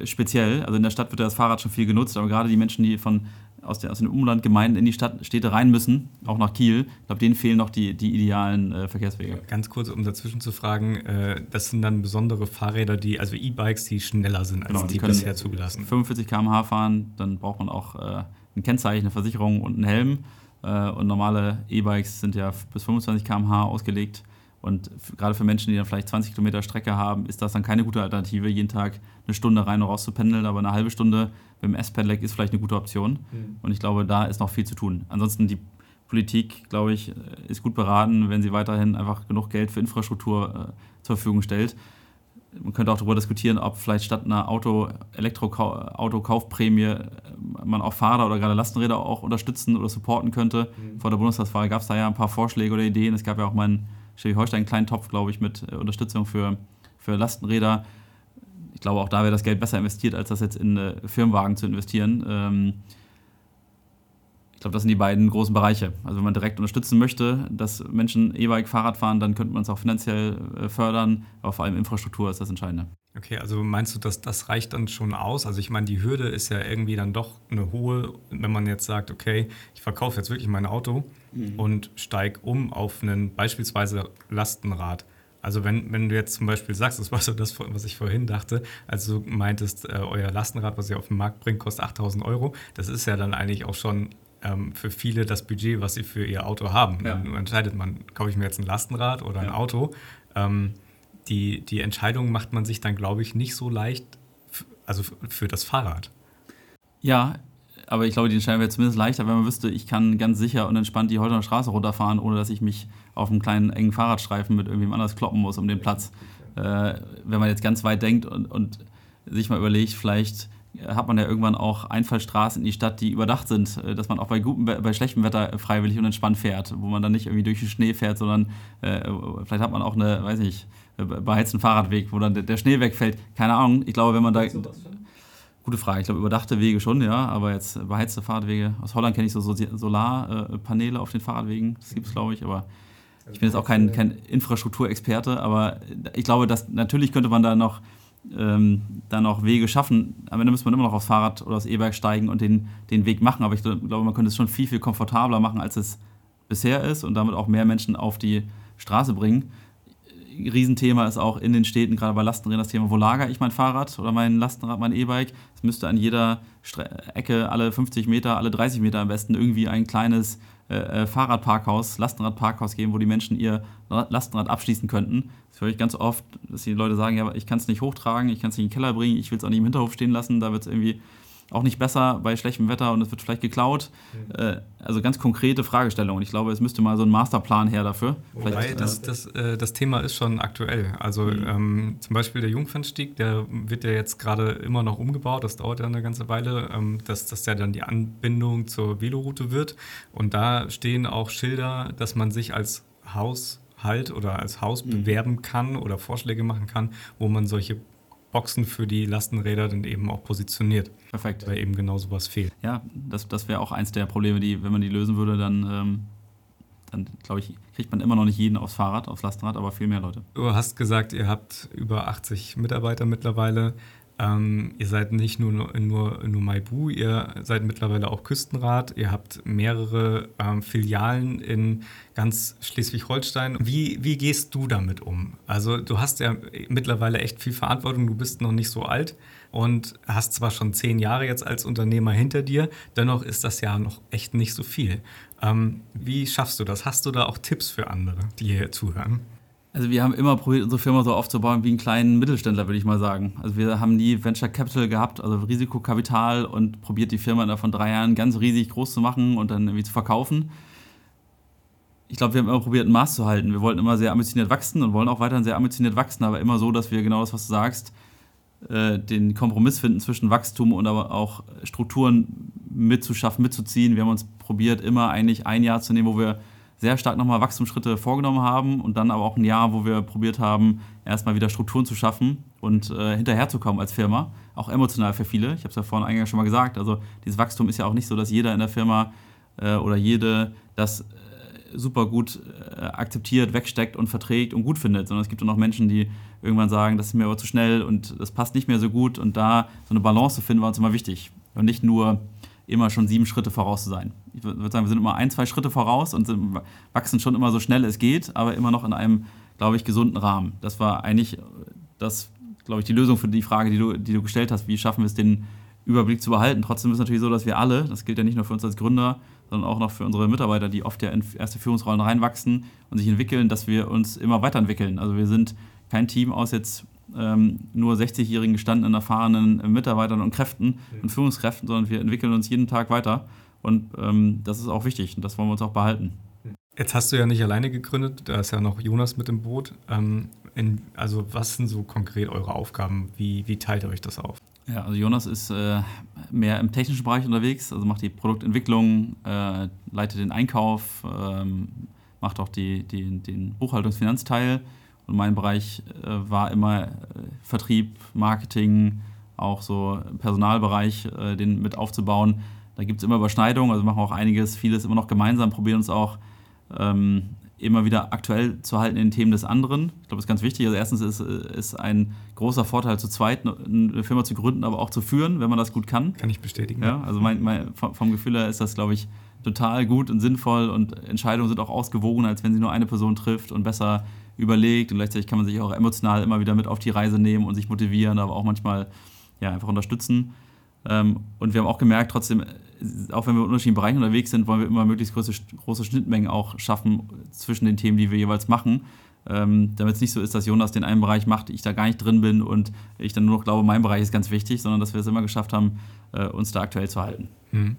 äh, speziell. Also in der Stadt wird das Fahrrad schon viel genutzt, aber gerade die Menschen, die von aus, der, aus den Umlandgemeinden in die Stadt, Städte rein müssen, auch nach Kiel. Ich glaube, denen fehlen noch die, die idealen äh, Verkehrswege.
Ganz kurz, um dazwischen zu fragen, äh, das sind dann besondere Fahrräder, die, also E-Bikes, die schneller sind als genau, die, die bisher zugelassen.
45 km/h fahren, dann braucht man auch äh, ein Kennzeichen, eine Versicherung und einen Helm. Äh, und normale E-Bikes sind ja bis 25 km/h ausgelegt. Und gerade für Menschen, die dann vielleicht 20 Kilometer Strecke haben, ist das dann keine gute Alternative, jeden Tag eine Stunde rein und raus zu pendeln. Aber eine halbe Stunde mit dem S-Pedelec ist vielleicht eine gute Option. Mhm. Und ich glaube, da ist noch viel zu tun. Ansonsten die Politik, glaube ich, ist gut beraten, wenn sie weiterhin einfach genug Geld für Infrastruktur äh, zur Verfügung stellt. Man könnte auch darüber diskutieren, ob vielleicht statt einer Auto, Elektroauto-Kaufprämie äh, man auch Fahrer oder gerade Lastenräder auch unterstützen oder supporten könnte. Mhm. Vor der Bundestagswahl gab es da ja ein paar Vorschläge oder Ideen. Es gab ja auch mal einen Schleswig-Holstein einen kleinen Topf, glaube ich, mit äh, Unterstützung für, für Lastenräder. Ich glaube, auch da wäre das Geld besser investiert, als das jetzt in äh, Firmenwagen zu investieren. Ähm, ich glaube, das sind die beiden großen Bereiche. Also wenn man direkt unterstützen möchte, dass Menschen E-Bike, Fahrrad fahren, dann könnte man es auch finanziell äh, fördern, aber vor allem Infrastruktur ist das Entscheidende.
Okay, also meinst du, dass das reicht dann schon aus? Also ich meine, die Hürde ist ja irgendwie dann doch eine hohe, wenn man jetzt sagt, okay, ich verkaufe jetzt wirklich mein Auto mhm. und steige um auf einen beispielsweise Lastenrad. Also wenn, wenn du jetzt zum Beispiel sagst, das war so das, was ich vorhin dachte, also du meintest, äh, euer Lastenrad, was ihr auf den Markt bringt, kostet 8000 Euro, das ist ja dann eigentlich auch schon ähm, für viele das Budget, was sie für ihr Auto haben. Ja. Dann entscheidet man, kaufe ich mir jetzt ein Lastenrad oder ein ja. Auto. Ähm, die, die Entscheidung macht man sich dann, glaube ich, nicht so leicht, also für das Fahrrad.
Ja, aber ich glaube, die Entscheidung wäre zumindest leichter, wenn man wüsste, ich kann ganz sicher und entspannt die Holtener Straße runterfahren, ohne dass ich mich auf einem kleinen engen Fahrradstreifen mit irgendjemand anders kloppen muss um den Platz. Äh, wenn man jetzt ganz weit denkt und, und sich mal überlegt, vielleicht hat man ja irgendwann auch Einfallstraßen in die Stadt, die überdacht sind, äh, dass man auch bei, gutem, bei schlechtem Wetter freiwillig und entspannt fährt, wo man dann nicht irgendwie durch den Schnee fährt, sondern äh, vielleicht hat man auch eine, weiß nicht, beheizten Fahrradweg, wo dann der Schnee wegfällt. Keine Ahnung. Ich glaube, wenn man da. Gute Frage. Ich glaube, überdachte Wege schon, ja, aber jetzt beheizte Fahrradwege. Aus Holland kenne ich so Solarpaneele auf den Fahrradwegen. Das gibt es, glaube ich, aber ich bin jetzt auch kein, kein Infrastrukturexperte, aber ich glaube, dass natürlich könnte man da noch, ähm, da noch Wege schaffen. Am Ende müsste man immer noch aufs Fahrrad oder aufs E-Bike steigen und den, den Weg machen. Aber ich glaube, man könnte es schon viel, viel komfortabler machen, als es bisher ist und damit auch mehr Menschen auf die Straße bringen. Riesenthema ist auch in den Städten, gerade bei Lastenrädern, das Thema, wo lagere ich mein Fahrrad oder mein Lastenrad, mein E-Bike. Es müsste an jeder Ecke, alle 50 Meter, alle 30 Meter am besten irgendwie ein kleines äh, äh, Fahrradparkhaus, Lastenradparkhaus geben, wo die Menschen ihr Lastenrad abschließen könnten. Das höre ich ganz oft, dass die Leute sagen, ja, ich kann es nicht hochtragen, ich kann es nicht in den Keller bringen, ich will es auch nicht im Hinterhof stehen lassen, da wird es irgendwie auch nicht besser bei schlechtem Wetter und es wird vielleicht geklaut. Mhm. also ganz konkrete Fragestellungen. Ich glaube, es müsste mal so ein Masterplan her dafür.
Wobei, das, das, äh, das Thema ist schon aktuell. Also mhm. ähm, zum Beispiel der Jungfernstieg, der wird ja jetzt gerade immer noch umgebaut. Das dauert ja eine ganze Weile, ähm, dass das ja dann die Anbindung zur Veloroute wird. Und da stehen auch Schilder, dass man sich als Haus halt oder als Haus mhm. bewerben kann oder Vorschläge machen kann, wo man solche Boxen für die Lastenräder dann eben auch positioniert.
Perfekt.
Weil eben genau sowas fehlt.
Ja, das, das wäre auch eins der Probleme, die, wenn man die lösen würde, dann, ähm, dann glaube ich, kriegt man immer noch nicht jeden aufs Fahrrad, aufs Lastenrad, aber viel mehr Leute.
Du hast gesagt, ihr habt über 80 Mitarbeiter mittlerweile. Ähm, ihr seid nicht nur, nur, nur Maibu, ihr seid mittlerweile auch Küstenrat. Ihr habt mehrere ähm, Filialen in ganz Schleswig-Holstein. Wie, wie gehst du damit um? Also du hast ja mittlerweile echt viel Verantwortung, du bist noch nicht so alt und hast zwar schon zehn Jahre jetzt als Unternehmer hinter dir, dennoch ist das ja noch echt nicht so viel. Ähm, wie schaffst du das? Hast du da auch Tipps für andere, die hier zuhören?
Also wir haben immer probiert, unsere Firma so aufzubauen wie einen kleinen Mittelständler, würde ich mal sagen. Also wir haben nie Venture Capital gehabt, also Risikokapital und probiert die Firma da von drei Jahren ganz riesig groß zu machen und dann irgendwie zu verkaufen. Ich glaube, wir haben immer probiert, ein Maß zu halten. Wir wollten immer sehr ambitioniert wachsen und wollen auch weiterhin sehr ambitioniert wachsen, aber immer so, dass wir genau das, was du sagst, äh, den Kompromiss finden zwischen Wachstum und aber auch Strukturen mitzuschaffen, mitzuziehen. Wir haben uns probiert, immer eigentlich ein Jahr zu nehmen, wo wir sehr stark nochmal Wachstumsschritte vorgenommen haben und dann aber auch ein Jahr, wo wir probiert haben, erstmal wieder Strukturen zu schaffen und äh, hinterherzukommen als Firma. Auch emotional für viele. Ich habe es ja vorhin eingangs schon mal gesagt. Also dieses Wachstum ist ja auch nicht so, dass jeder in der Firma äh, oder jede das äh, super gut äh, akzeptiert, wegsteckt und verträgt und gut findet, sondern es gibt auch noch Menschen, die irgendwann sagen, das ist mir aber zu schnell und das passt nicht mehr so gut und da so eine Balance zu finden, war uns immer wichtig. Und nicht nur immer schon sieben Schritte voraus zu sein. Ich würde sagen, wir sind immer ein, zwei Schritte voraus und sind, wachsen schon immer so schnell es geht, aber immer noch in einem, glaube ich, gesunden Rahmen. Das war eigentlich das, glaube ich, die Lösung für die Frage, die du, die du gestellt hast. Wie schaffen wir es, den Überblick zu behalten? Trotzdem ist es natürlich so, dass wir alle, das gilt ja nicht nur für uns als Gründer, sondern auch noch für unsere Mitarbeiter, die oft ja in erste Führungsrollen reinwachsen und sich entwickeln, dass wir uns immer weiterentwickeln. Also wir sind kein Team aus jetzt ähm, nur 60-jährigen gestandenen, erfahrenen Mitarbeitern und Kräften und Führungskräften, sondern wir entwickeln uns jeden Tag weiter. Und ähm, das ist auch wichtig und das wollen wir uns auch behalten.
Jetzt hast du ja nicht alleine gegründet, da ist ja noch Jonas mit im Boot. Ähm, in, also was sind so konkret eure Aufgaben? Wie, wie teilt ihr euch das auf?
Ja, also Jonas ist äh, mehr im technischen Bereich unterwegs, also macht die Produktentwicklung, äh, leitet den Einkauf, äh, macht auch die, die, den Buchhaltungsfinanzteil und mein Bereich äh, war immer äh, Vertrieb, Marketing, auch so Personalbereich, äh, den mit aufzubauen. Da gibt es immer Überschneidungen, also machen wir auch einiges, vieles immer noch gemeinsam, probieren uns auch ähm, immer wieder aktuell zu halten in den Themen des anderen. Ich glaube, das ist ganz wichtig. Also erstens ist, es ein großer Vorteil, zu zweit eine Firma zu gründen, aber auch zu führen, wenn man das gut kann.
Kann ich bestätigen.
Ja, also mein, mein, vom Gefühl her ist das, glaube ich, total gut und sinnvoll und Entscheidungen sind auch ausgewogener, als wenn sie nur eine Person trifft und besser überlegt und gleichzeitig kann man sich auch emotional immer wieder mit auf die Reise nehmen und sich motivieren, aber auch manchmal ja, einfach unterstützen. Ähm, und wir haben auch gemerkt, trotzdem, auch wenn wir in unterschiedlichen Bereichen unterwegs sind, wollen wir immer möglichst große, große Schnittmengen auch schaffen zwischen den Themen, die wir jeweils machen. Ähm, damit es nicht so ist, dass Jonas den einen Bereich macht, ich da gar nicht drin bin und ich dann nur noch glaube, mein Bereich ist ganz wichtig, sondern dass wir es immer geschafft haben, äh, uns da aktuell zu halten.
Hm.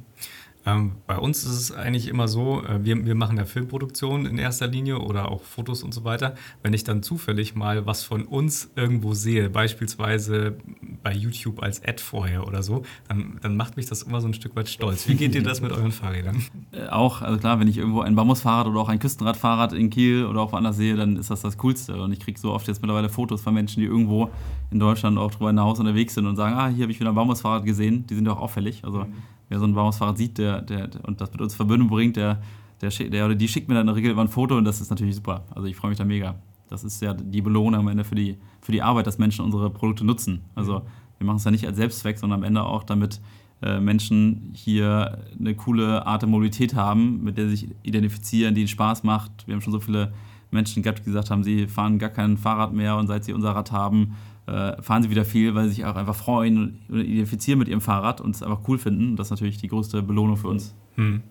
Ähm, bei uns ist es eigentlich immer so, äh, wir, wir machen ja Filmproduktion in erster Linie oder auch Fotos und so weiter. Wenn ich dann zufällig mal was von uns irgendwo sehe, beispielsweise bei YouTube als Ad vorher oder so, dann, dann macht mich das immer so ein Stück weit stolz. Wie geht dir das mit euren Fahrrädern?
Äh, auch, also klar, wenn ich irgendwo ein Bambusfahrrad oder auch ein Küstenradfahrrad in Kiel oder auch woanders sehe, dann ist das das Coolste. Und ich kriege so oft jetzt mittlerweile Fotos von Menschen, die irgendwo in Deutschland auch drüber hinaus unterwegs sind und sagen, ah, hier habe ich wieder ein Bambusfahrrad gesehen. Die sind ja auch auffällig. Also mhm wer so ein Bauungsfahrrad sieht der, der, der, und das mit uns Verbindung bringt, der, der, der oder die schickt mir dann in der Regel immer ein Foto und das ist natürlich super. Also ich freue mich da mega. Das ist ja die Belohnung am Ende für die, für die Arbeit, dass Menschen unsere Produkte nutzen. Also mhm. wir machen es ja nicht als Selbstzweck, sondern am Ende auch damit äh, Menschen hier eine coole Art der Mobilität haben, mit der sie sich identifizieren, die ihnen Spaß macht. Wir haben schon so viele Menschen gehabt, die gesagt haben, sie fahren gar kein Fahrrad mehr und seit sie unser Rad haben, äh, fahren sie wieder viel, weil sie sich auch einfach freuen und identifizieren mit ihrem Fahrrad und es einfach cool finden. Das ist natürlich die größte Belohnung für uns. Hm.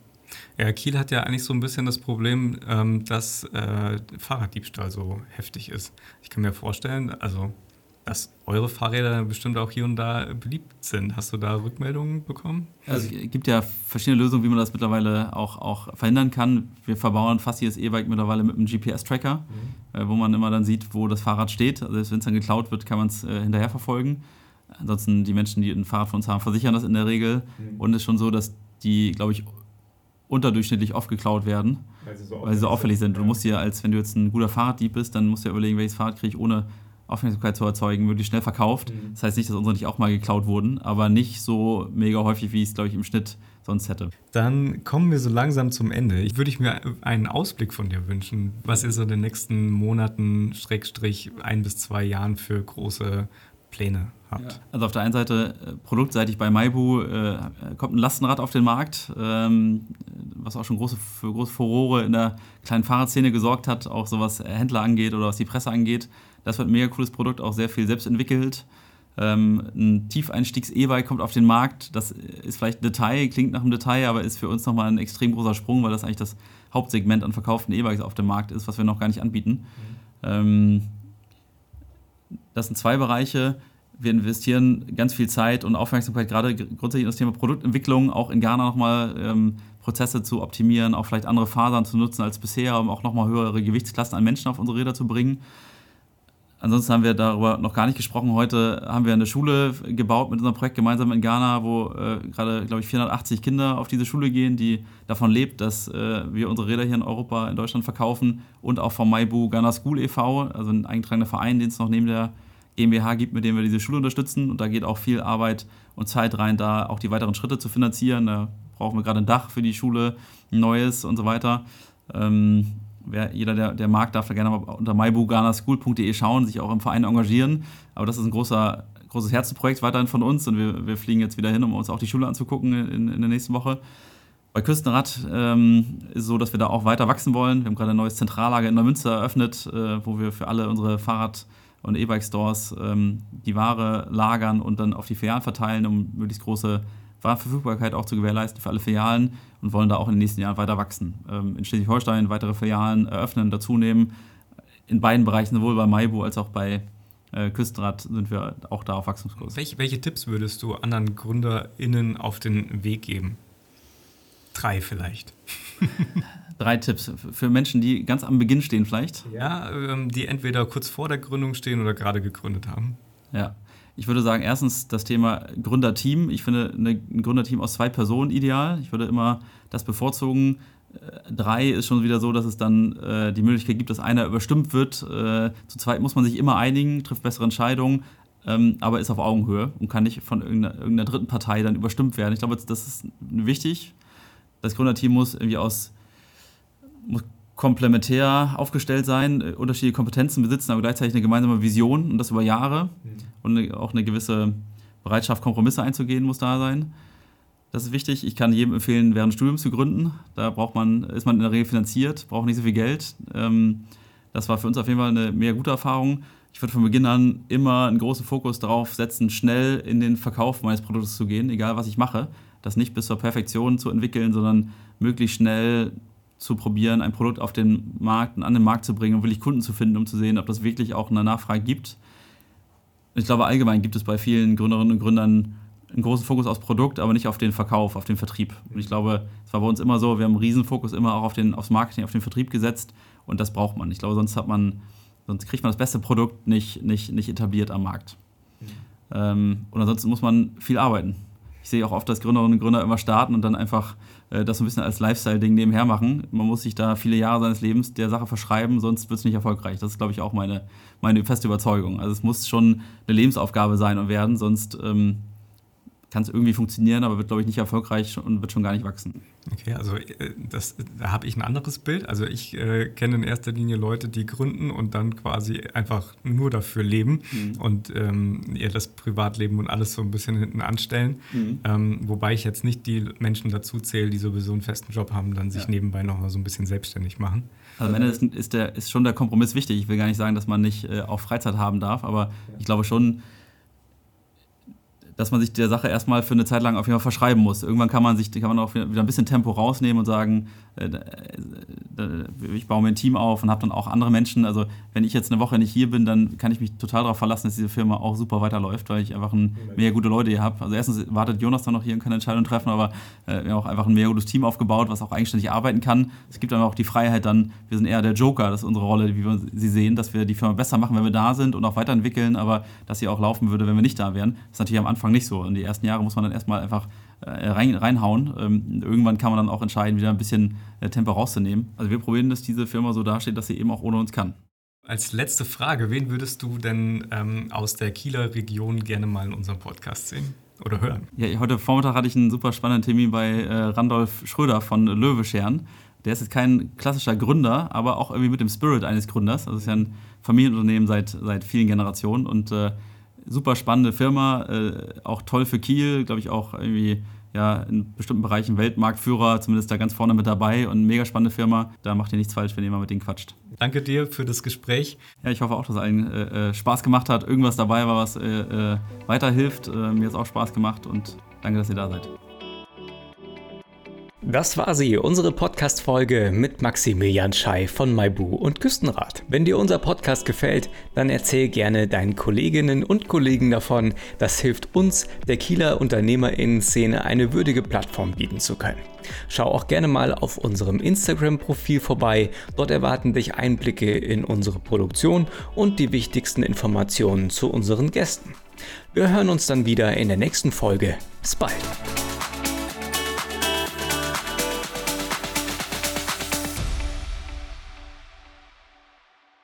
Ja, Kiel hat ja eigentlich so ein bisschen das Problem, ähm, dass äh, Fahrraddiebstahl so heftig ist. Ich kann mir vorstellen, also dass eure Fahrräder bestimmt auch hier und da beliebt sind. Hast du da Rückmeldungen bekommen?
Also es gibt ja verschiedene Lösungen, wie man das mittlerweile auch, auch verhindern kann. Wir verbauen fast jedes E-Bike mittlerweile mit einem GPS-Tracker, mhm. äh, wo man immer dann sieht, wo das Fahrrad steht. Also wenn es dann geklaut wird, kann man es äh, hinterher verfolgen. Ansonsten die Menschen, die ein Fahrrad von uns haben, versichern das in der Regel. Mhm. Und es ist schon so, dass die, glaube ich, unterdurchschnittlich oft geklaut werden, weil sie so auffällig, so auffällig sind. sind. Du musst ja, als wenn du jetzt ein guter Fahrraddieb bist, dann musst du ja überlegen, welches Fahrrad kriege ich ohne Aufmerksamkeit zu erzeugen, möglichst schnell verkauft. Mhm. Das heißt nicht, dass unsere nicht auch mal geklaut wurden, aber nicht so mega häufig, wie ich es, glaube ich, im Schnitt sonst hätte.
Dann kommen wir so langsam zum Ende. Ich würde ich mir einen Ausblick von dir wünschen, was ihr so in den nächsten Monaten, Schrägstrich, ein bis zwei Jahren für große Pläne habt. Ja.
Also auf der einen Seite äh, produktseitig bei Maibu äh, kommt ein Lastenrad auf den Markt, ähm, was auch schon große, für große Furore in der kleinen Fahrradszene gesorgt hat, auch so was Händler angeht oder was die Presse angeht. Das wird ein mega cooles Produkt, auch sehr viel selbst entwickelt. Ähm, ein Tiefeinstiegs-E-Bike kommt auf den Markt. Das ist vielleicht ein Detail, klingt nach einem Detail, aber ist für uns nochmal ein extrem großer Sprung, weil das eigentlich das Hauptsegment an verkauften E-Bikes auf dem Markt ist, was wir noch gar nicht anbieten. Mhm. Ähm, das sind zwei Bereiche. Wir investieren ganz viel Zeit und Aufmerksamkeit, gerade grundsätzlich in das Thema Produktentwicklung, auch in Ghana nochmal ähm, Prozesse zu optimieren, auch vielleicht andere Fasern zu nutzen als bisher, um auch nochmal höhere Gewichtsklassen an Menschen auf unsere Räder zu bringen. Ansonsten haben wir darüber noch gar nicht gesprochen. Heute haben wir eine Schule gebaut mit unserem Projekt gemeinsam in Ghana, wo äh, gerade, glaube ich, 480 Kinder auf diese Schule gehen, die davon lebt, dass äh, wir unsere Räder hier in Europa, in Deutschland verkaufen und auch vom Maibu Ghana School e.V., also ein eingetragener Verein, den es noch neben der GmbH gibt, mit dem wir diese Schule unterstützen. Und da geht auch viel Arbeit und Zeit rein, da auch die weiteren Schritte zu finanzieren. Da brauchen wir gerade ein Dach für die Schule, ein neues und so weiter. Ähm, wer, jeder, der, der mag, darf da gerne mal unter mybuganaschool.de schauen, sich auch im Verein engagieren. Aber das ist ein großer, großes Herzensprojekt weiterhin von uns und wir, wir fliegen jetzt wieder hin, um uns auch die Schule anzugucken in, in der nächsten Woche. Bei Küstenrad ähm, ist es so, dass wir da auch weiter wachsen wollen. Wir haben gerade ein neues Zentrallager in Neumünster eröffnet, äh, wo wir für alle unsere Fahrrad- und E-Bike-Stores ähm, die Ware lagern und dann auf die Filialen verteilen, um möglichst große Warenverfügbarkeit auch zu gewährleisten für alle Filialen und wollen da auch in den nächsten Jahren weiter wachsen. Ähm, in Schleswig-Holstein weitere Filialen eröffnen, dazunehmen. In beiden Bereichen, sowohl bei Maibu als auch bei äh, Küstenrad, sind wir auch da auf Wachstumskurs.
Welche, welche Tipps würdest du anderen GründerInnen auf den Weg geben? Drei vielleicht.
Drei Tipps für Menschen, die ganz am Beginn stehen, vielleicht?
Ja, ähm, die entweder kurz vor der Gründung stehen oder gerade gegründet haben.
Ja, ich würde sagen, erstens das Thema Gründerteam. Ich finde ein Gründerteam aus zwei Personen ideal. Ich würde immer das bevorzugen. Äh, drei ist schon wieder so, dass es dann äh, die Möglichkeit gibt, dass einer überstimmt wird. Äh, zu zweit muss man sich immer einigen, trifft bessere Entscheidungen, ähm, aber ist auf Augenhöhe und kann nicht von irgendeiner, irgendeiner, dritten Partei dann überstimmt werden. Ich glaube, das ist wichtig. Das Gründerteam muss irgendwie aus muss komplementär aufgestellt sein, äh, unterschiedliche Kompetenzen besitzen, aber gleichzeitig eine gemeinsame Vision und das über Jahre. Mhm. Und auch eine gewisse Bereitschaft, Kompromisse einzugehen, muss da sein. Das ist wichtig. Ich kann jedem empfehlen, während des Studiums zu gründen. Da braucht man, ist man in der Regel finanziert, braucht nicht so viel Geld. Ähm, das war für uns auf jeden Fall eine mehr gute Erfahrung. Ich würde von Beginn an immer einen großen Fokus darauf setzen, schnell in den Verkauf meines Produktes zu gehen, egal was ich mache. Das nicht bis zur Perfektion zu entwickeln, sondern möglichst schnell zu probieren, ein Produkt auf den Markt und an den Markt zu bringen und wirklich Kunden zu finden, um zu sehen, ob das wirklich auch eine Nachfrage gibt. Ich glaube, allgemein gibt es bei vielen Gründerinnen und Gründern einen großen Fokus aufs Produkt, aber nicht auf den Verkauf, auf den Vertrieb. Und ich glaube, es war bei uns immer so, wir haben einen Riesenfokus immer auch auf den, aufs Marketing, auf den Vertrieb gesetzt und das braucht man. Ich glaube, sonst hat man, sonst kriegt man das beste Produkt nicht, nicht, nicht etabliert am Markt. Mhm. Ähm, und ansonsten muss man viel arbeiten. Ich sehe auch oft, dass Gründerinnen und Gründer immer starten und dann einfach äh, das so ein bisschen als Lifestyle-Ding nebenher machen. Man muss sich da viele Jahre seines Lebens der Sache verschreiben, sonst wird es nicht erfolgreich. Das ist, glaube ich, auch meine, meine feste Überzeugung. Also es muss schon eine Lebensaufgabe sein und werden, sonst ähm, kann es irgendwie funktionieren, aber wird, glaube ich, nicht erfolgreich und wird schon gar nicht wachsen.
Okay, also äh, das, da habe ich ein anderes Bild. Also ich äh, kenne in erster Linie Leute, die gründen und dann quasi einfach nur dafür leben mhm. und ähm, ihr das Privatleben und alles so ein bisschen hinten anstellen. Mhm. Ähm, wobei ich jetzt nicht die Menschen dazu zähle, die sowieso einen festen Job haben, dann sich ja. nebenbei noch mal so ein bisschen selbstständig machen.
Also am Ende ist, ist, der, ist schon der Kompromiss wichtig. Ich will gar nicht sagen, dass man nicht äh, auch Freizeit haben darf, aber ich glaube schon, dass man sich der Sache erstmal für eine Zeit lang auf jeden Fall verschreiben muss. Irgendwann kann man sich, kann man auch wieder ein bisschen Tempo rausnehmen und sagen, äh, ich baue mir ein Team auf und habe dann auch andere Menschen. Also wenn ich jetzt eine Woche nicht hier bin, dann kann ich mich total darauf verlassen, dass diese Firma auch super weiterläuft, weil ich einfach ein, mehr gute Leute hier habe. Also erstens wartet Jonas dann noch hier und kann Entscheidungen treffen, aber äh, wir haben auch einfach ein mehr gutes Team aufgebaut, was auch eigenständig arbeiten kann. Es gibt dann auch die Freiheit dann, wir sind eher der Joker, das ist unsere Rolle, wie wir sie sehen, dass wir die Firma besser machen, wenn wir da sind und auch weiterentwickeln, aber dass sie auch laufen würde, wenn wir nicht da wären. Das ist natürlich am Anfang nicht so. In die ersten Jahre muss man dann erstmal einfach äh, rein, reinhauen. Ähm, irgendwann kann man dann auch entscheiden, wieder ein bisschen äh, Tempo rauszunehmen. Also wir probieren, dass diese Firma so dasteht, dass sie eben auch ohne uns kann.
Als letzte Frage, wen würdest du denn ähm, aus der Kieler Region gerne mal in unserem Podcast sehen? Oder hören?
Ja, heute Vormittag hatte ich einen super spannenden Termin bei äh, Randolph Schröder von Löwescheren. Der ist jetzt kein klassischer Gründer, aber auch irgendwie mit dem Spirit eines Gründers. Also es ist ja ein Familienunternehmen seit, seit vielen Generationen und äh, super spannende Firma, äh, auch toll für Kiel, glaube ich auch irgendwie ja, in bestimmten Bereichen Weltmarktführer, zumindest da ganz vorne mit dabei und mega spannende Firma. Da macht ihr nichts falsch, wenn ihr mal mit denen quatscht.
Danke dir für das Gespräch.
Ja, ich hoffe auch, dass es allen äh, äh Spaß gemacht hat, irgendwas dabei war, was äh, äh weiterhilft. Äh, mir hat es auch Spaß gemacht und danke, dass ihr da seid.
Das war sie, unsere Podcast-Folge mit Maximilian Schei von Maibu und Küstenrad. Wenn dir unser Podcast gefällt, dann erzähl gerne deinen Kolleginnen und Kollegen davon. Das hilft uns, der Kieler UnternehmerInnen-Szene eine würdige Plattform bieten zu können. Schau auch gerne mal auf unserem Instagram-Profil vorbei. Dort erwarten dich Einblicke in unsere Produktion und die wichtigsten Informationen zu unseren Gästen. Wir hören uns dann wieder in der nächsten Folge. Bis bald!